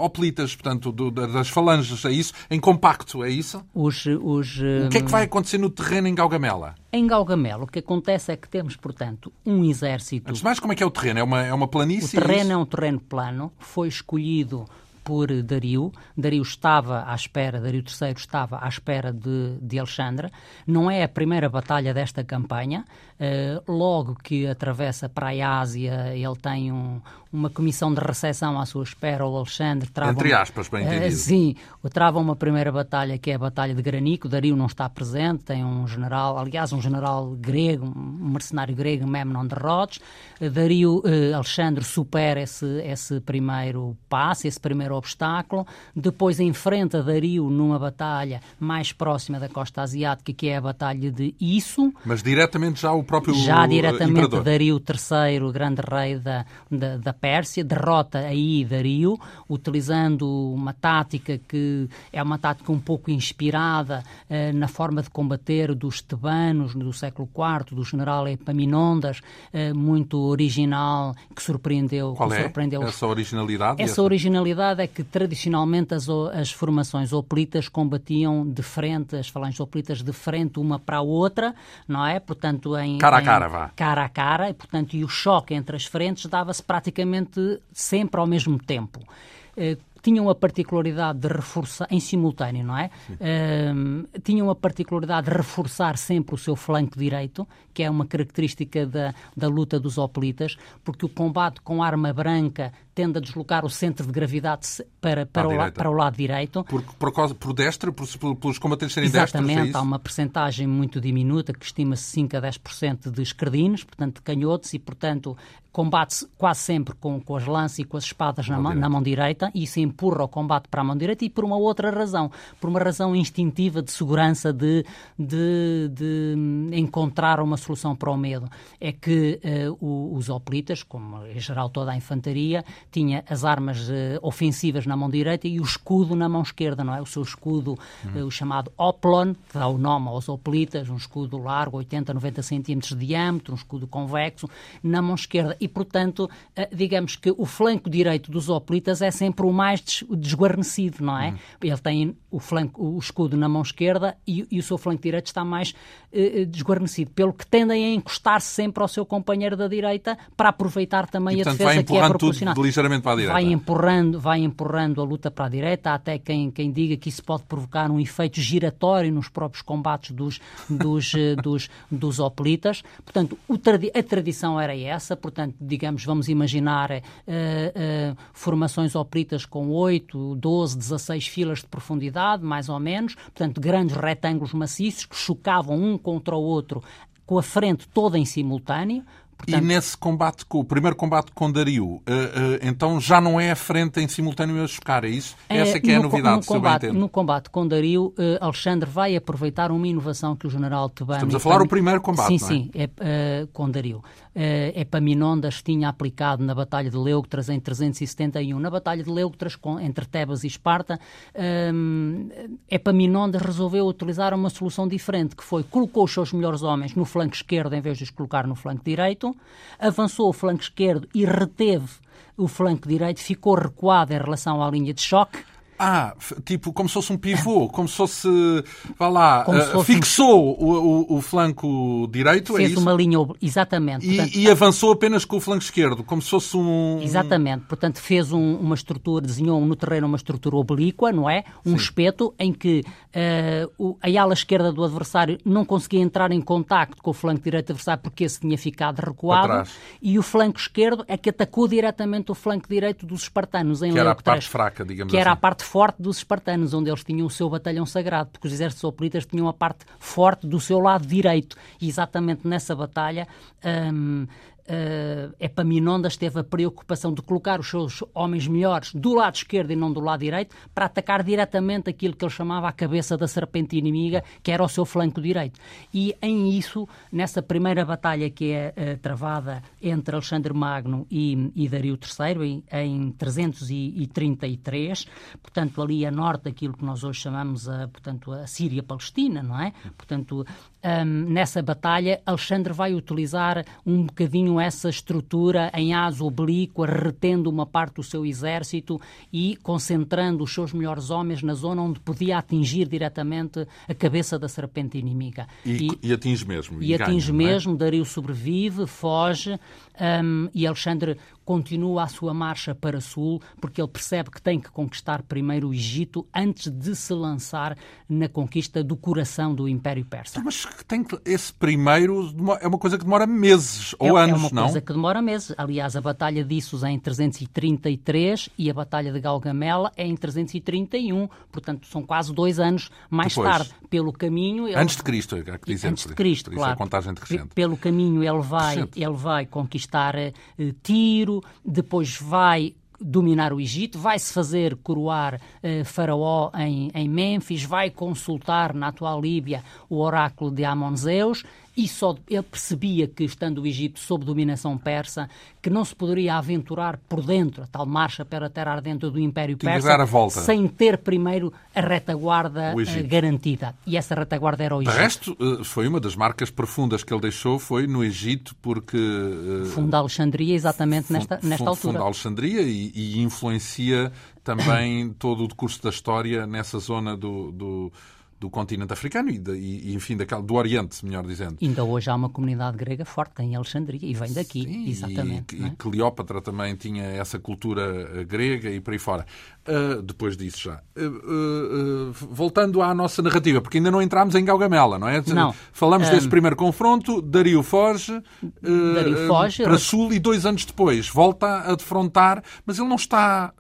hoplitas, portanto, do, das falanges, é isso? Em compacto, é isso? Os, os, o que é que vai acontecer no terreno em Galgamela? Em Galgamela, o que acontece é que temos, portanto, um exército... Antes de mais, como é que é o terreno? É uma, é uma planície? O terreno é um terreno plano, foi escolhido por Dario. Dario estava à espera, Dario III estava à espera de, de Alexandre. Não é a primeira batalha desta campanha. Uh, logo que atravessa para a Ásia, ele tem um, uma comissão de recepção à sua espera. O Alexandre trava. Entre aspas, bem entendido. Uh, sim, trava uma primeira batalha que é a Batalha de Granico. Dario não está presente, tem um general, aliás, um general grego, um mercenário grego, Memnon de Rhodes. Uh, Dario, Alexandre supera esse, esse primeiro passo, esse primeiro obstáculo. Depois enfrenta Dario numa batalha mais próxima da costa asiática, que é a Batalha de Isso. Mas diretamente já o próprio Já diretamente imperador. Dario III, grande rei da, da, da, Pérsia, derrota aí Dario, utilizando uma tática que é uma tática um pouco inspirada eh, na forma de combater dos tebanos do século IV, do general Epaminondas, eh, muito original, que surpreendeu. Qual que é surpreendeu essa originalidade? Essa, essa originalidade é que tradicionalmente as, as formações hoplitas combatiam de frente, as falanges hoplitas de frente uma para a outra, não é? Portanto, em cara a cara, vá. Cara a cara, e portanto, e o choque entre as frentes dava-se praticamente sempre ao mesmo tempo. Uh, tinham a particularidade de reforçar, em simultâneo, não é? Uh, tinham a particularidade de reforçar sempre o seu flanco direito, que é uma característica da, da luta dos hoplitas, porque o combate com arma branca tende a deslocar o centro de gravidade para, para, o, la, para o, lado direito. Por, por, por destra, por, pelos combatentes serem Exatamente, destros, é há uma percentagem muito diminuta, que estima-se 5 a 10% de escardinos, portanto de canhotos, e portanto combate-se quase sempre com, com as lanças e com as espadas na mão, na mão direita, e isso empurra o combate para a mão direita, e por uma outra razão, por uma razão instintiva de segurança, de, de, de encontrar uma solução para o medo. É que uh, os hoplitas, como em geral toda a infantaria, tinha as armas uh, ofensivas na mão direita e o escudo na mão esquerda, não é? O seu escudo, uh, o chamado oplon, que dá o nome aos hoplitas, um escudo largo, 80, 90 centímetros de diâmetro, um escudo convexo, na mão esquerda. E, portanto, uh, digamos que o flanco direito dos hoplitas é sempre o mais des desguarnecido, não é? Uhum. Ele tem o, flanco, o escudo na mão esquerda e, e o seu flanco direito está mais desguarnecido, pelo que tendem a encostar-se sempre ao seu companheiro da direita para aproveitar também e, portanto, a defesa que é proporcional. Ligeiramente para a direita. Vai empurrando, vai empurrando a luta para a direita, até quem, quem diga que isso pode provocar um efeito giratório nos próprios combates dos, dos, dos, dos hoplitas. Portanto, a tradição era essa, portanto, digamos, vamos imaginar uh, uh, formações hoplitas com 8, 12, 16 filas de profundidade, mais ou menos, portanto, grandes retângulos maciços que chocavam um contra o outro com a frente toda em simultâneo, Portanto, e nesse combate, o primeiro combate com Dario, uh, uh, então já não é a frente em simultâneo a chocar, é isso? É, Essa que é a novidade, no combate, no combate com Dario, uh, Alexandre vai aproveitar uma inovação que o general Tebani... Estamos a falar do primeiro combate, Sim, sim, é, é com Dario. Epaminondas tinha aplicado na Batalha de Leuctras em 371. Na Batalha de Leuctras, com, entre Tebas e Esparta, um, Epaminondas resolveu utilizar uma solução diferente, que foi colocou os seus melhores homens no flanco esquerdo em vez de os colocar no flanco direito, avançou o flanco esquerdo e reteve o flanco direito, ficou recuado em relação à linha de choque ah, tipo, como se fosse um pivô, como se fosse, vá lá, uh, fixou um... o, o, o, flanco direito, Fez é isso? uma linha, exatamente. E, portanto, e, avançou apenas com o flanco esquerdo, como se fosse um... Exatamente, portanto fez um, uma estrutura, desenhou no terreno uma estrutura oblíqua, não é? Um Sim. espeto em que uh, a ala esquerda do adversário não conseguia entrar em contacto com o flanco direito do adversário porque esse tinha ficado recuado, e o flanco esquerdo é que atacou diretamente o flanco direito dos espartanos em Que era a parte fraca, digamos que assim. era a parte forte dos espartanos, onde eles tinham o seu batalhão sagrado, porque os exércitos hoplitas tinham a parte forte do seu lado direito. E exatamente nessa batalha, hum, uh, Epaminondas teve a preocupação de colocar os seus homens melhores do lado esquerdo e não do lado direito para atacar diretamente aquilo que ele chamava a cabeça da serpente inimiga, que era o seu flanco direito. E em isso, nessa primeira batalha que é uh, travada entre Alexandre Magno e, e Dario III, em, em 333, portanto, ali a norte daquilo que nós hoje chamamos a, portanto, a Síria-Palestina, não é? Portanto, um, nessa batalha, Alexandre vai utilizar um bocadinho essa estrutura em asa oblíqua, retendo uma parte do seu exército e concentrando os seus melhores homens na zona onde podia atingir diretamente a cabeça da serpente inimiga. E, e, e atinge mesmo. E, e atinge ganha, é? mesmo, é? Dario sobrevive, foge um, e Alexandre continua a sua marcha para sul, porque ele percebe que tem que conquistar primeiro o Egito antes de se lançar na conquista do coração do Império Persa. Mas tem que, esse primeiro é uma coisa que demora meses ou é, anos, não? É uma não? coisa que demora meses. Aliás, a Batalha de Issos é em 333 e a Batalha de Galgamela é em 331. Portanto, são quase dois anos mais Depois, tarde. Pelo caminho... Ele... Antes de Cristo, é que dizer. Antes de Cristo, por claro. Isso é contagem decrescente. Pelo caminho ele vai, ele vai conquistar uh, Tiro, depois vai dominar o Egito, vai-se fazer coroar eh, Faraó em, em Mênfis, vai consultar na atual Líbia o oráculo de Amon-Zeus e só ele percebia que, estando o Egito sob dominação persa, que não se poderia aventurar por dentro, a tal marcha para a terra ardente do Império Tinha Persa, sem ter primeiro a retaguarda uh, garantida. E essa retaguarda era o Egito. De resto, uh, foi uma das marcas profundas que ele deixou, foi no Egito, porque... Uh, funda Alexandria exatamente nesta, nesta altura. Funda Alexandria e, e influencia também todo o decurso da história nessa zona do, do do continente africano e, de, e enfim, daquela, do Oriente, melhor dizendo. Ainda hoje há uma comunidade grega forte em Alexandria e vem daqui, Sim, exatamente. E, é? e Cleópatra também tinha essa cultura eh, grega e por aí fora. Uh, depois disso já. Uh, uh, voltando à nossa narrativa, porque ainda não entramos em Gaugamela, não é? Não. Falamos desse primeiro confronto, Dario foge, Dario foge para Sul e dois anos depois volta a defrontar, mas ele não está,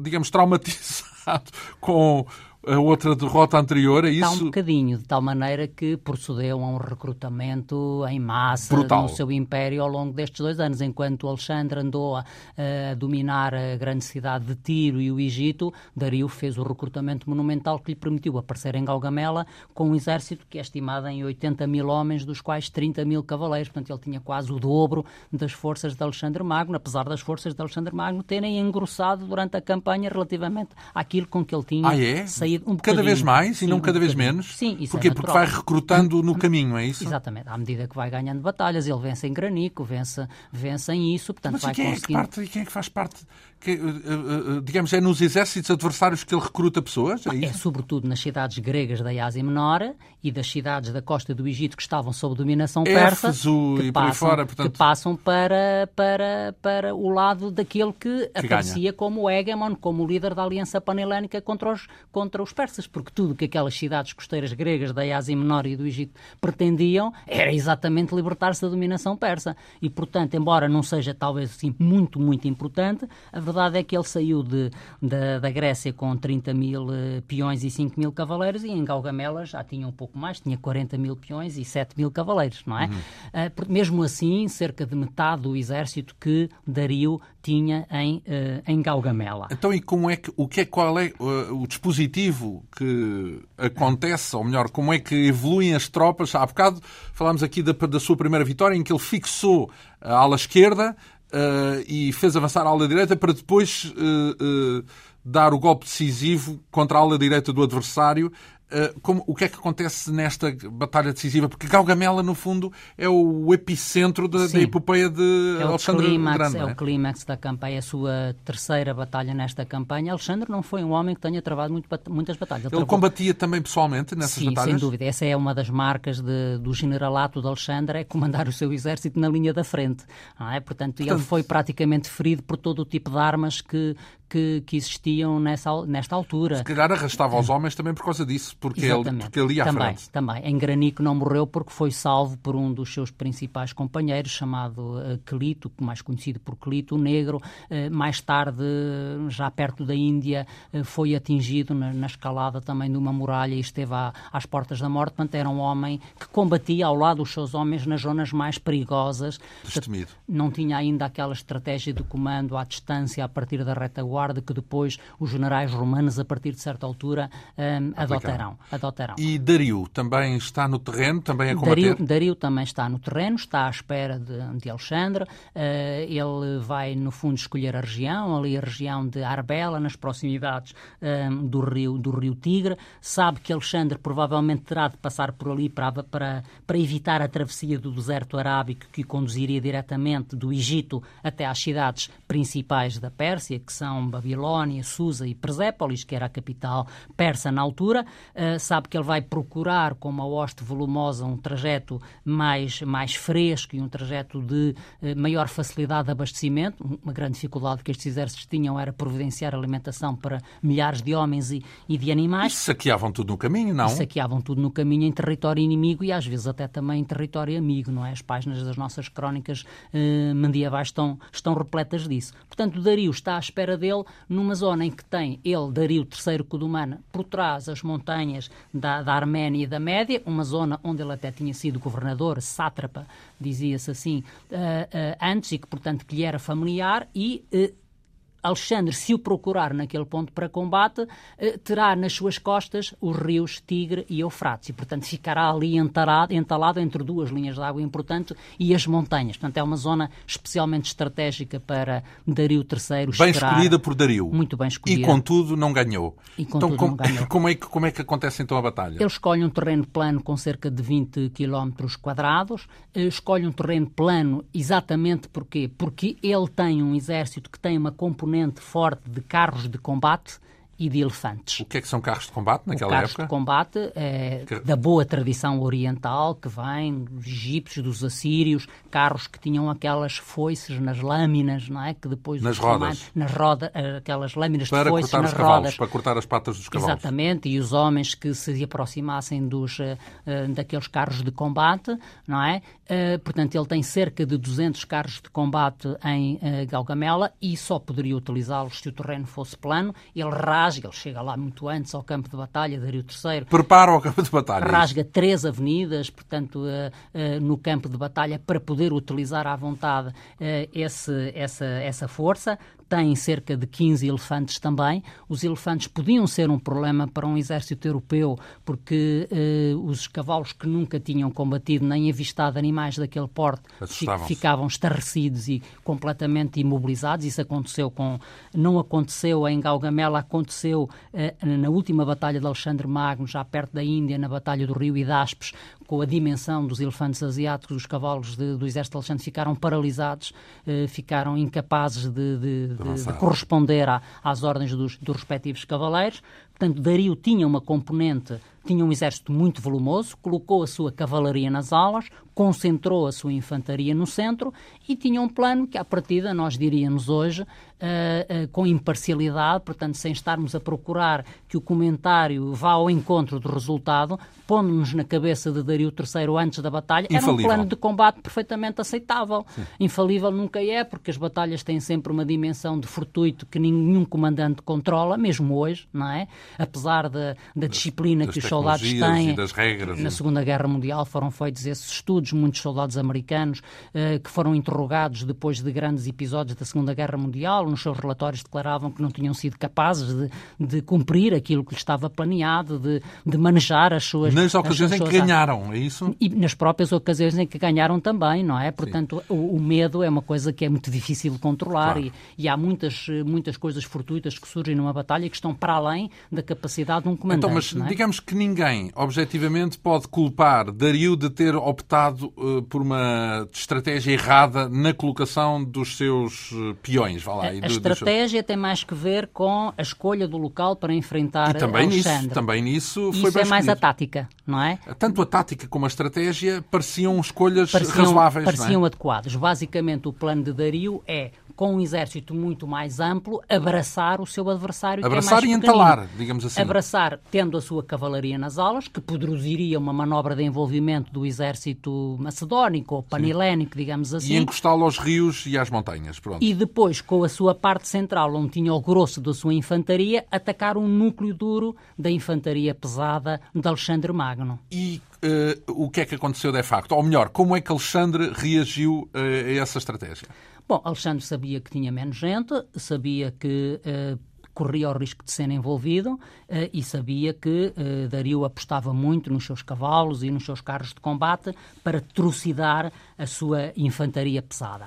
digamos, traumatizado com a outra derrota anterior, é isso? Está um bocadinho, de tal maneira que procedeu a um recrutamento em massa Brutal. no seu império ao longo destes dois anos. Enquanto Alexandre andou a, a, dominar a grande cidade de Tiro e o Egito, Dario fez o recrutamento monumental que lhe permitiu aparecer em Galgamela com um exército que é estimado em 80 mil homens, dos quais 30 mil cavaleiros. Portanto, ele tinha quase o dobro das forças de Alexandre Magno, apesar das forças de Alexandre Magno terem engrossado durante a campanha relativamente àquilo com que ele tinha ah, é? saído um Cada vez mais sim, e não cada um vez menos? Sim, isso Porquê? É Porque vai recrutando no caminho, é isso? Exatamente. À medida que vai ganhando batalhas, ele vence em granico, vence, vence em isso, portanto Mas vai quem conseguindo... É que parte, quem é que faz parte que, uh, uh, digamos, é nos exércitos adversários que ele recruta pessoas? É, é sobretudo nas cidades gregas da Ásia Menor e das cidades da costa do Egito que estavam sob dominação persa, Éfeso que, passam, fora, portanto... que passam para, para, para o lado daquele que, que aparecia ganha. como hegemon, como líder da aliança panhelênica contra os, contra os persas, porque tudo que aquelas cidades costeiras gregas da Ásia Menor e do Egito pretendiam era exatamente libertar-se da dominação persa. E, portanto, embora não seja talvez assim muito, muito importante, a verdade é que ele saiu de, de da Grécia com 30 mil uh, peões e 5 mil cavaleiros e em Galgamela já tinha um pouco mais, tinha 40 mil peões e 7 mil cavaleiros, não é? Uhum. Uh, mesmo assim, cerca de metade do exército que Dario tinha em, uh, em Galgamela. Então, e como é que, o que é, qual é o dispositivo que acontece, ou melhor, como é que evoluem as tropas? Há bocado falámos aqui da, da sua primeira vitória, em que ele fixou a ala esquerda, uh, e fez avançar a ala direita para depois uh, uh, dar o golpe decisivo contra a ala direita do adversário como, o que é que acontece nesta batalha decisiva? Porque Galgamela, no fundo, é o epicentro da, da epopeia de é Alexandre clímax, Grande. É? é o clímax da campanha, é a sua terceira batalha nesta campanha. Alexandre não foi um homem que tenha travado muito, muitas batalhas. Ele, Ele combatia também pessoalmente nessas Sim, batalhas? sem dúvida. Essa é uma das marcas de, do generalato de Alexandre, é comandar o seu exército na linha da frente. é? Portanto, Portanto, ele foi praticamente ferido por todo o tipo de armas que, que, que existiam nessa, nesta altura. Se calhar arrastava os homens também por causa disso, porque, ele, porque ia à também, frente. Também. Em Granico não morreu porque foi salvo por um dos seus principais companheiros, chamado uh, Quelito, mais conhecido por Quelito, o Negro. Uh, mais tarde, já perto da Índia, uh, foi atingido na, na, escalada também de uma muralha e esteve à, às portas da morte. Portanto, era um homem que combatia ao lado dos seus homens nas zonas mais perigosas. Destemido. Não tinha ainda aquela estratégia de comando à distância a partir da retaguarda que depois os generais romanos, a partir de certa altura, um, adotarão, adotarão. E Dario também está no terreno, também a combater? Dario, Dario também está no terreno, está à espera de, de Alexandre. Uh, ele vai, no fundo, escolher a região, ali a região de Arbela, nas proximidades um, do, rio, do rio Tigre. Sabe que Alexandre provavelmente terá de passar por ali para, para, para evitar a travessia do deserto arábico que conduziria diretamente do Egito até às cidades principais da Pérsia, que são Babilónia, Susa e Persépolis, que era a capital persa na altura. Uh, sabe que ele vai procurar, com uma hoste volumosa, um trajeto mais, mais fresco e um trajeto de uh, maior facilidade de abastecimento. Uma grande dificuldade que estes exércitos tinham era providenciar alimentação para milhares de homens e, e de animais. E saqueavam tudo no caminho, não? E saqueavam tudo no caminho em território inimigo e às vezes até também em território amigo, não é? As páginas das nossas crónicas uh, medievais estão, estão repletas disso. Portanto, Dario está à espera dele numa zona em que tem ele, Dario III Cudumano, por trás as montanhas da, da Arménia e da Média, uma zona onde ele até tinha sido governador, sátrapa, dizia-se assim, uh, uh, antes e que, portanto, que lhe era familiar e uh, Alexandre, se o procurar naquele ponto para combate, eh, terá nas suas costas os rios Tigre e Eufrates e, portanto, ficará ali entalado, entalado entre duas linhas de água importante e as montanhas. Portanto, é uma zona especialmente estratégica para Dario III Bem escolhida por Dario. Muito bem escolhida. E, contudo, não ganhou. E, contudo, então, como, não ganhou. Como é, que, como é que acontece então a batalha? Ele escolhe um terreno plano com cerca de 20 km quadrados, eh, escolhe um terreno plano exatamente porquê? Porque ele tem um exército que tem uma componente forte de carros de combate e de elefantes. O que é que são carros de combate naquela o carros época? Carros de combate é que... da boa tradição oriental que vem dos egípcios, dos assírios, carros que tinham aquelas foices nas lâminas, não é? Que depois nas rodas, nas rodas, aquelas lâminas para de foices cortar nas os cavalos, rodas, para cortar as patas dos cavalos. Exatamente, e os homens que se aproximassem dos uh, daqueles carros de combate, não é? Portanto, ele tem cerca de 200 carros de combate em Galgamela e só poderia utilizá-los se o terreno fosse plano. Ele rasga rasga, ele chega lá muito antes ao campo de batalha, Dario III. Prepara o campo de batalha. Rasga três avenidas, portanto, uh, uh, no campo de batalha, para poder utilizar à vontade uh, esse, essa, essa força tem cerca de 15 elefantes também. Os elefantes podiam ser um problema para um exército europeu, porque eh, os cavalos que nunca tinham combatido nem avistado animais daquele porte ficavam estarrecidos e completamente imobilizados. Isso aconteceu com. Não aconteceu em Gaugamela, aconteceu eh, na última batalha de Alexandre Magno, já perto da Índia, na Batalha do Rio Idaspes, com a dimensão dos elefantes asiáticos, os cavalos de, do exército Alexandre ficaram paralisados, eh, ficaram incapazes de, de, de corresponder às ordens dos, dos respectivos cavaleiros. Portanto, Dario tinha uma componente tinha um exército muito volumoso, colocou a sua cavalaria nas alas, concentrou a sua infantaria no centro e tinha um plano que, à partida, nós diríamos hoje, uh, uh, com imparcialidade, portanto, sem estarmos a procurar que o comentário vá ao encontro do resultado, pondo-nos na cabeça de Dario III antes da batalha, Infalível. era um plano de combate perfeitamente aceitável. Sim. Infalível nunca é, porque as batalhas têm sempre uma dimensão de fortuito que nenhum comandante controla, mesmo hoje, não é? Apesar da, da disciplina das que os soldados têm. Na Segunda Guerra Mundial foram feitos esses estudos, muitos soldados americanos uh, que foram interrogados depois de grandes episódios da Segunda Guerra Mundial, nos seus relatórios declaravam que não tinham sido capazes de, de cumprir aquilo que lhes estava planeado, de, de manejar as suas. Nas ocasiões em que ganharam, é isso? E nas próprias ocasiões em que ganharam também, não é? Portanto, o, o, medo é uma coisa que é muito difícil de controlar claro. e, e, há muitas, muitas coisas fortuitas que surgem numa batalha que estão para além da capacidade de um comandante. Então, mas é? digamos que ninguém, objetivamente, pode culpar Dario de ter optado uh, por uma estratégia errada na colocação dos seus uh, peões. Vá lá, a, a estratégia seus... tem mais que ver com a escolha do local para enfrentar e também Alexandre. Nisso, também nisso foi Isso é mais a tática, não é? Tanto a tática como a estratégia pareciam escolhas pareciam, razoáveis. Pareciam é? adequados. Basicamente, o plano de Dario é com um exército muito mais amplo, abraçar o seu adversário. Abraçar que é e entalar, digamos assim. Abraçar, tendo a sua cavalaria nas alas, que produziria uma manobra de envolvimento do exército macedónico ou panilénico, Sim. digamos assim. E encostá-lo aos rios e às montanhas. Pronto. E depois, com a sua parte central, onde tinha o grosso da sua infantaria, atacar um núcleo duro da infantaria pesada de Alexandre Magno. E uh, o que é que aconteceu de facto? Ou melhor, como é que Alexandre reagiu uh, a essa estratégia? Bom, Alexandre sabia que tinha menos gente, sabia que uh, corria o risco de ser envolvido uh, e sabia que uh, Dario apostava muito nos seus cavalos e nos seus carros de combate para trucidar a sua infantaria pesada.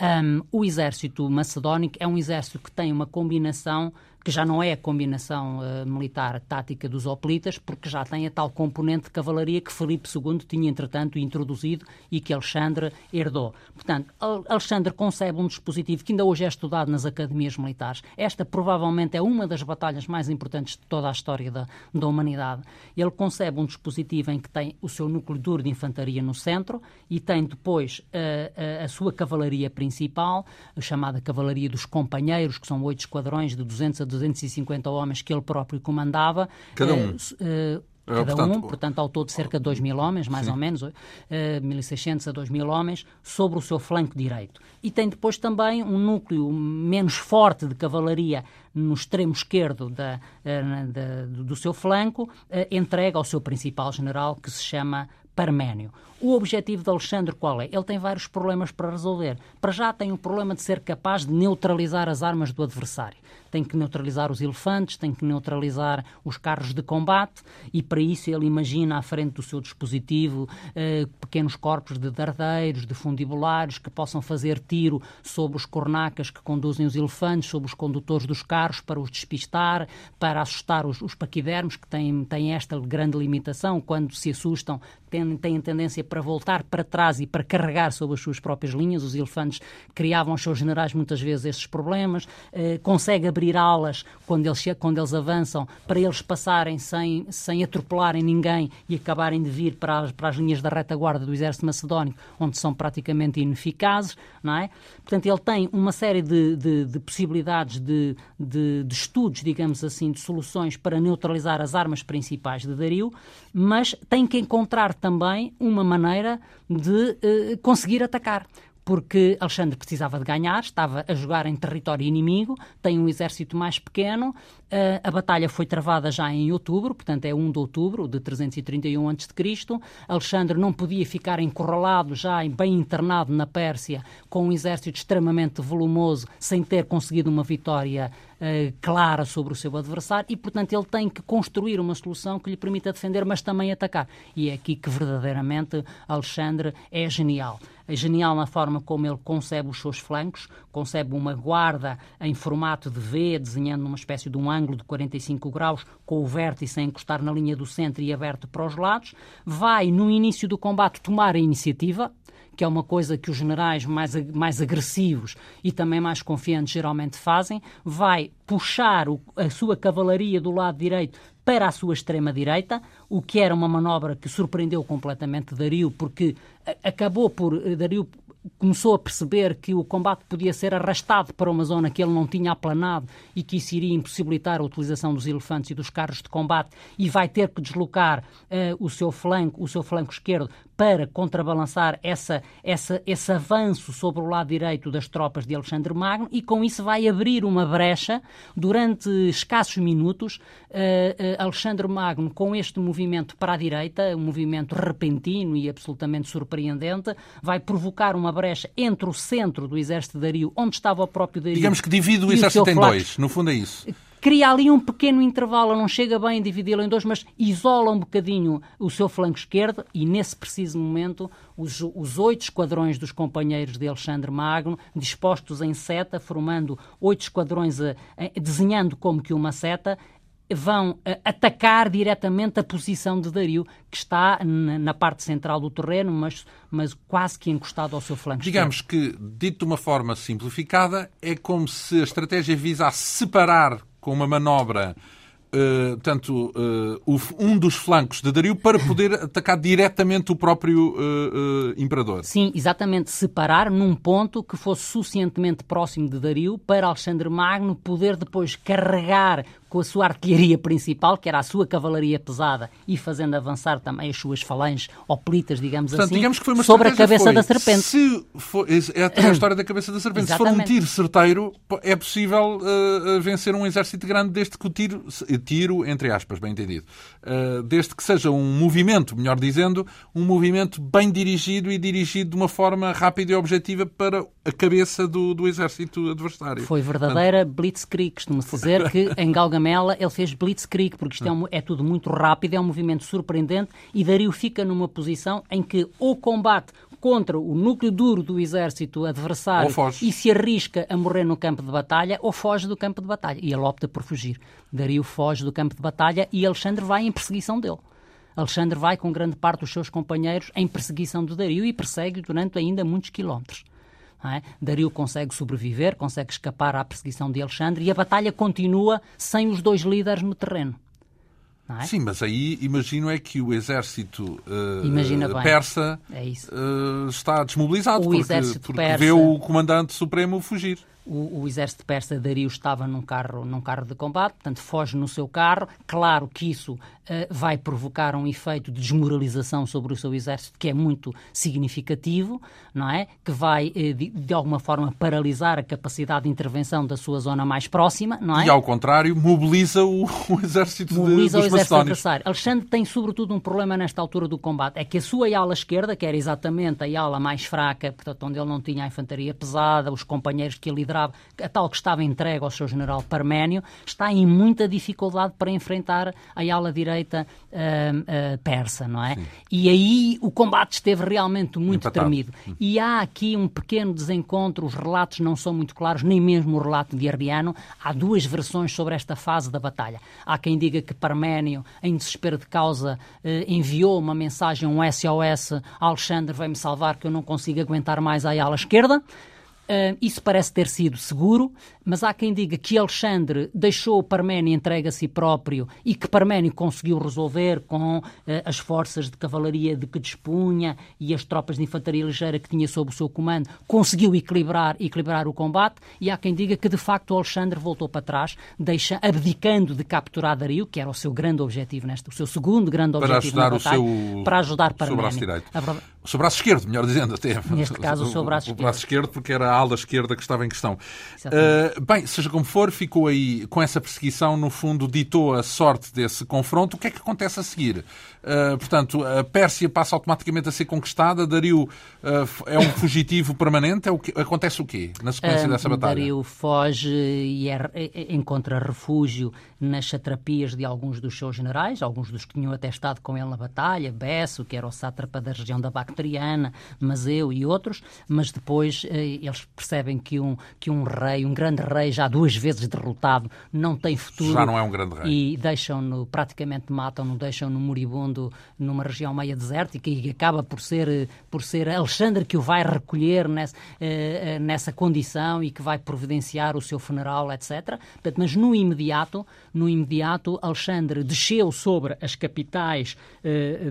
Um, o exército macedónico é um exército que tem uma combinação que já não é a combinação uh, militar tática dos hoplitas, porque já tem a tal componente de cavalaria que Felipe II tinha, entretanto, introduzido e que Alexandre herdou. Portanto, Alexandre concebe um dispositivo que ainda hoje é estudado nas academias militares. Esta provavelmente é uma das batalhas mais importantes de toda a história da, da humanidade. Ele concebe um dispositivo em que tem o seu núcleo duro de infantaria no centro e tem depois uh, uh, a sua cavalaria principal, a chamada cavalaria dos companheiros, que são oito esquadrões de 200 a 250 homens que ele próprio comandava. Cada um. Uh, cada portanto, um, portanto, ao todo cerca de 2 mil homens, mais sim. ou menos, uh, 1.600 a 2 mil homens, sobre o seu flanco direito. E tem depois também um núcleo menos forte de cavalaria no extremo esquerdo da, da, do seu flanco, uh, entregue ao seu principal general, que se chama Parménio. O objetivo de Alexandre qual é? Ele tem vários problemas para resolver. Para já tem o problema de ser capaz de neutralizar as armas do adversário. Tem que neutralizar os elefantes, tem que neutralizar os carros de combate e para isso ele imagina à frente do seu dispositivo eh, pequenos corpos de dardeiros, de fundibulários que possam fazer tiro sobre os cornacas que conduzem os elefantes, sobre os condutores dos carros para os despistar, para assustar os, os paquidermos que têm, têm esta grande limitação. Quando se assustam, têm, têm tendência para voltar para trás e para carregar sobre as suas próprias linhas. Os elefantes criavam aos seus generais muitas vezes esses problemas. Eh, consegue abrir alas quando eles, quando eles avançam para eles passarem sem, sem atropelarem ninguém e acabarem de vir para as, para as linhas da retaguarda do exército macedónico, onde são praticamente ineficazes. Não é? Portanto, ele tem uma série de, de, de possibilidades de, de, de estudos, digamos assim, de soluções para neutralizar as armas principais de Dario, mas tem que encontrar também uma maneira de uh, conseguir atacar. porque Alexandre precisava de ganhar, estava a jogar em território inimigo, tem um exército mais pequeno. Uh, a batalha foi travada já em outubro, portanto é 1 de outubro de 331 a.C. Alexandre não podia ficar encurralado, já bem internado na Pérsia, com um exército extremamente volumoso, sem ter conseguido uma vitória uh, clara sobre o seu adversário e, portanto, ele tem que construir uma solução que lhe permita defender, mas também atacar. E é aqui que verdadeiramente Alexandre é genial. É genial na forma como ele concebe os seus flancos, concebe uma guarda em formato de V, desenhando uma espécie de um ângulo de 45 graus, com o vértice a encostar na linha do centro e aberto para os lados. Vai, no início do combate, tomar a iniciativa, que é uma coisa que os generais mais, mais agressivos e também mais confiantes geralmente fazem, vai puxar o, a sua cavalaria do lado direito para a sua extrema-direita, o que era uma manobra que surpreendeu completamente Dario, porque acabou por eh, Dario começou a perceber que o combate podia ser arrastado para uma zona que ele não tinha aplanado e que isso iria impossibilitar a utilização dos elefantes e dos carros de combate e vai ter que deslocar uh, o seu flanco, o seu flanco esquerdo para contrabalançar essa, essa, esse avanço sobre o lado direito das tropas de Alexandre Magno e com isso vai abrir uma brecha durante escassos minutos. Uh, uh, Alexandre Magno, com este movimento para a direita, um movimento repentino e absolutamente surpreendente, vai provocar uma brecha entre o centro do exército de Dario, onde estava o próprio Dario. Digamos que divide o exército em dois, no fundo é isso cria ali um pequeno intervalo, não chega bem a dividi-lo em dois, mas isola um bocadinho o seu flanco esquerdo e, nesse preciso momento, os, os oito esquadrões dos companheiros de Alexandre Magno, dispostos em seta, formando oito esquadrões, a, a, desenhando como que uma seta, vão atacar diretamente a posição de Dario, que está na, na, parte central do terreno, mas, mas quase que encostado ao seu flanco. Digamos que, dito de uma forma simplificada, é como se a estratégia visa separar com uma manobra Uh, portanto, uh, um dos flancos de Dario para poder atacar diretamente o próprio uh, imperador. Sim, exatamente. Separar num ponto que fosse suficientemente próximo de Dario para Alexandre Magno poder depois carregar com a sua artilharia principal, que era a sua cavalaria pesada, e fazendo avançar também as suas falanges oplitas, digamos Portanto, assim, digamos sobre a cabeça foi, da serpente. Se for, é a história da cabeça da serpente. Se for um tiro certeiro, é possível uh, vencer um exército grande desde que o tiro, tiro entre aspas, bem entendido, uh, desde que seja um movimento, melhor dizendo, um movimento bem dirigido e dirigido de uma forma rápida e objetiva para a cabeça do, do exército adversário. Foi verdadeira Portanto, blitzkrieg, costumo-se dizer que em Lamela, ele fez blitzkrieg, porque isto é, um, é, tudo muito rápido, é um movimento surpreendente, e Dario fica numa posição em que o combate contra o núcleo duro do exército adversário e se arrisca a morrer no campo de batalha, ou foge do campo de batalha. E ele opta por fugir. Dario foge do campo de batalha e Alexandre vai em perseguição dele. Alexandre vai com grande parte dos seus companheiros em perseguição do Dario e persegue durante ainda muitos quilómetros. É? Dario consegue sobreviver, consegue escapar à perseguição de Alexandre e a batalha continua sem os dois líderes no terreno. É? Sim, mas aí imagino é que o exército uh, persa é uh, está desmobilizado o porque, porque persa... vê o comandante supremo fugir o, o, exército persa Dario estava num carro, num carro de combate, portanto foge no seu carro. Claro que isso uh, vai provocar um efeito de desmoralização sobre o seu exército que é muito significativo, não é? Que vai uh, de, de, alguma forma paralisar a capacidade de intervenção da sua zona mais próxima, não é? E ao contrário mobiliza o, o exército mobiliza de, dos o exército adversário. Alexandre tem sobretudo um problema nesta altura do combate, é que a sua ala esquerda, que era exatamente a ala mais fraca, portanto onde ele não tinha a infantaria pesada, os companheiros que ele liderava, a tal que estava entregue ao seu general Parménio, está em muita dificuldade para enfrentar a ala direita uh, uh, persa, não é? Sim. E aí o combate esteve realmente muito Empatado. tremido. Hum. E há aqui um pequeno desencontro, os relatos não são muito claros, nem mesmo o relato de Arriano. Há duas versões sobre esta fase da batalha. Há quem diga que Parménio, em desespero de causa, uh, enviou uma mensagem, um SOS, Alexandre vai-me salvar que eu não consigo aguentar mais a ala esquerda. Uh, isso parece ter sido seguro, mas há quem diga que Alexandre deixou Parménio entregue a si próprio e que Parménio conseguiu resolver com uh, as forças de cavalaria de que dispunha e as tropas de infantaria ligeira que tinha sob o seu comando, conseguiu equilibrar, equilibrar o combate, e há quem diga que de facto Alexandre voltou para trás, deixa, abdicando de capturar Dario, que era o seu grande objetivo neste, o seu segundo grande para objetivo ajudar batalha, o seu, para ajudar Parménio. O seu braço esquerdo, melhor dizendo, até. Neste caso, o seu braço esquerdo. O braço esquerdo, porque era a ala esquerda que estava em questão. Uh, bem, seja como for, ficou aí com essa perseguição, no fundo, ditou a sorte desse confronto. O que é que acontece a seguir? Uh, portanto, a Pérsia passa automaticamente a ser conquistada, Dario uh, é um fugitivo permanente? É o que, acontece o quê na sequência dessa batalha? Dario foge e é, encontra refúgio nas satrapias de alguns dos seus generais, alguns dos que tinham até estado com ele na batalha, Besso, que era o sátrapa da região da Bactriana, Maseu e outros, mas depois eh, eles percebem que um, que um rei, um grande rei, já duas vezes derrotado, não tem futuro. Já não é um grande rei. E deixam-no, praticamente matam-no, deixam-no moribundo numa região meia desértica e acaba por ser, eh, por ser Alexandre que o vai recolher nessa, eh, nessa condição e que vai providenciar o seu funeral, etc. Mas no imediato, no imediato, Alexandre desceu sobre as capitais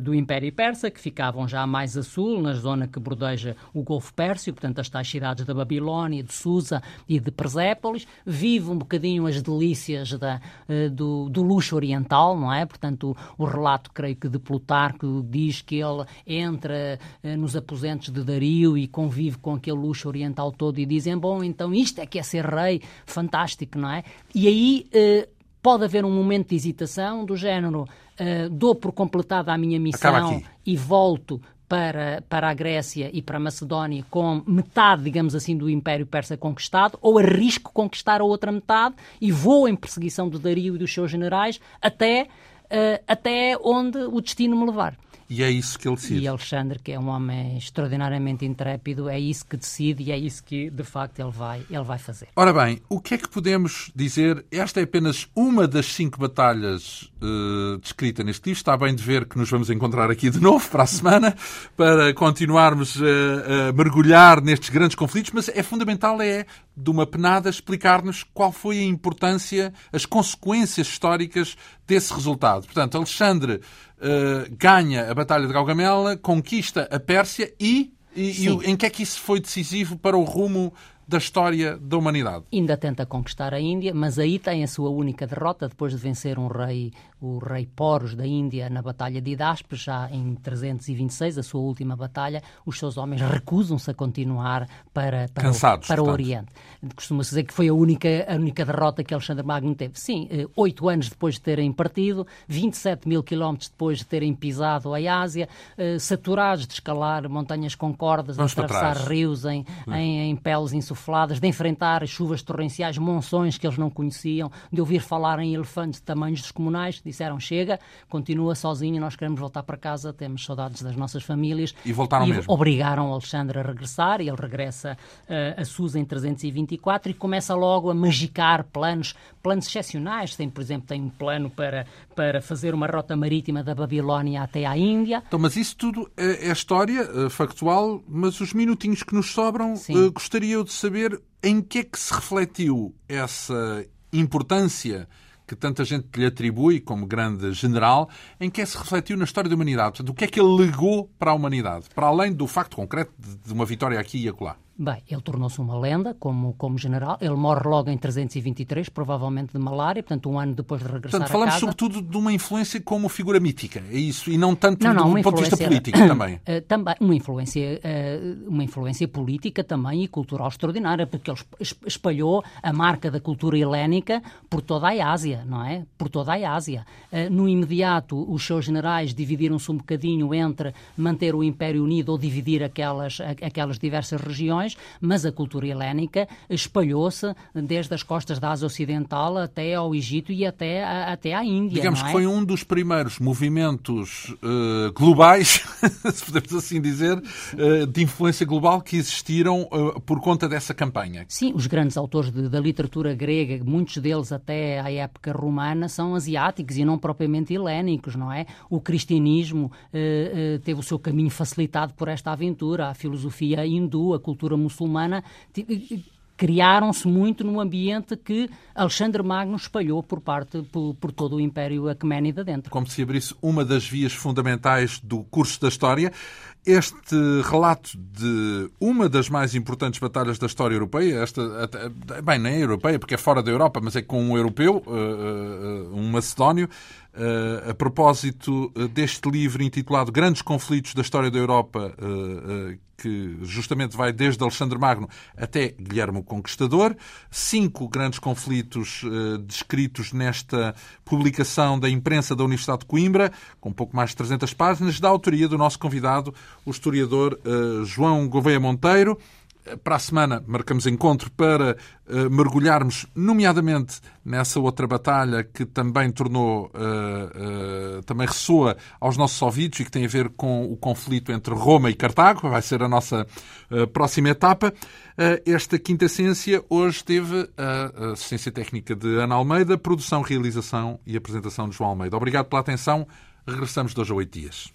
do Império Persa, que ficavam já mais a sul, na zona que bordeja o Golfo Pérsico, portanto, as tais cidades da Babilónia, de Susa e de Persépolis, vive um bocadinho as delícias da, uh, do, do, luxo oriental, não é? Portanto, o, o, relato, creio que de Plutarco, diz que ele entra uh, nos aposentos de Dario e convive com aquele luxo oriental todo e dizem, bom, então isto é que é ser rei, fantástico, não é? E aí uh, pode haver um momento de hesitação do género uh, dou por completada a minha missão e volto para, para a Grécia e para a Macedónia com metade, digamos assim, do Império Persa conquistado, ou arrisco conquistar a outra metade e vou em perseguição de Dario e dos seus generais até, uh, até onde o destino me levar. E é isso que ele decide. E Alexandre, que é um homem extraordinariamente intrépido, é isso que decide e é isso que, de facto, ele vai, ele vai fazer. Ora bem, o que é que podemos dizer? Esta é apenas uma das cinco batalhas uh, descritas neste livro. Está bem de ver que nos vamos encontrar aqui de novo para a semana para continuarmos a, a mergulhar nestes grandes conflitos, mas é fundamental, é, de uma penada, explicar-nos qual foi a importância, as consequências históricas desse resultado. Portanto, Alexandre uh, ganha a Batalha de Gaugamela, conquista a Pérsia e, e, e em que é que isso foi decisivo para o rumo da história da humanidade. Ainda tenta conquistar a Índia, mas aí tem a sua única derrota depois de vencer um rei o rei Poros da Índia na Batalha de Hidaspes, já em 326, a sua última batalha, os seus homens recusam-se a continuar para, para, Cansados, o, para o Oriente. Costuma-se dizer que foi a única, a única derrota que Alexandre Magno teve. Sim, eh, oito anos depois de terem partido, 27 mil quilómetros depois de terem pisado a Ásia, eh, saturados de escalar montanhas com cordas, Vamos atravessar rios em, em, em peles insufladas, de enfrentar chuvas torrenciais, monções que eles não conheciam, de ouvir falar em elefantes de tamanhos descomunais, disseram chega, continua sozinho, nós queremos voltar para casa, temos saudades das nossas famílias. E voltaram e mesmo. Obrigaram o Alexandre a regressar e ele regressa uh, a Susa em 324 e começa logo a magicar planos, planos excepcionais. Tem, por exemplo, tem um plano para, para fazer uma rota marítima da Babilónia até à Índia. Então, mas isso tudo é, é história uh, factual, mas os minutinhos que nos sobram, uh, gostaria de saber em que é que se refletiu essa importância que tanta gente lhe atribui como grande general, em que é se refletiu na história da humanidade. Portanto, o que é que ele legou para a humanidade, para além do facto concreto de uma vitória aqui e acolá? Bem, ele tornou-se uma lenda como, como general. Ele morre logo em 323, provavelmente de malária, portanto, um ano depois de regressar portanto, falamos a casa. sobretudo de uma influência como figura mítica, é isso? E não tanto não, não, do ponto de vista político também. Uh, também uma influência, uh, uma influência política também e cultural extraordinária, porque ele espalhou a marca da cultura helénica por toda a Ásia, não é? Por toda a Ásia. Uh, no imediato, os seus generais dividiram-se um bocadinho entre manter o Império Unido ou dividir aquelas, aquelas diversas regiões mas a cultura helénica espalhou-se desde as costas da Ásia Ocidental até ao Egito e até, a, até à Índia. Digamos é? que foi um dos primeiros movimentos uh, globais, se podemos assim dizer, uh, de influência global que existiram uh, por conta dessa campanha. Sim, os grandes autores de, da literatura grega, muitos deles até à época romana, são asiáticos e não propriamente helénicos, não é? O cristianismo teve o seu caminho facilitado por esta aventura, a filosofia hindu, a cultura cultura muçulmana criaram-se muito no ambiente que Alexandre Magno espalhou por parte por, por, todo o Império Aquemênida dentro. Como se abrisse uma das vias fundamentais do curso da história. Este relato de uma das mais importantes batalhas da história europeia, esta, bem, nem é europeia porque é fora da Europa, mas é com um europeu, eh, eh, um macedónio, Uh, a propósito uh, deste livro intitulado Grandes Conflitos da História da Europa, uh, que justamente vai desde Alexandre Magno até Guilherme o Conquistador. Cinco grandes conflitos descritos nesta publicação da imprensa da Universidade de Coimbra, com pouco mais de 300 páginas, da autoria do nosso convidado, o historiador João Gouveia Monteiro. Para a semana marcamos encontro para uh, mergulharmos, nomeadamente nessa outra batalha que também tornou, uh, uh, também ressoa aos nossos ouvidos e que tem a ver com o conflito entre Roma e Cartago. Vai ser a nossa próxima etapa. esta Quinta Ciência hoje teve a assistência técnica de Ana Almeida, produção, realização e apresentação de João Almeida. Obrigado pela atenção. Regressamos dois a oito dias.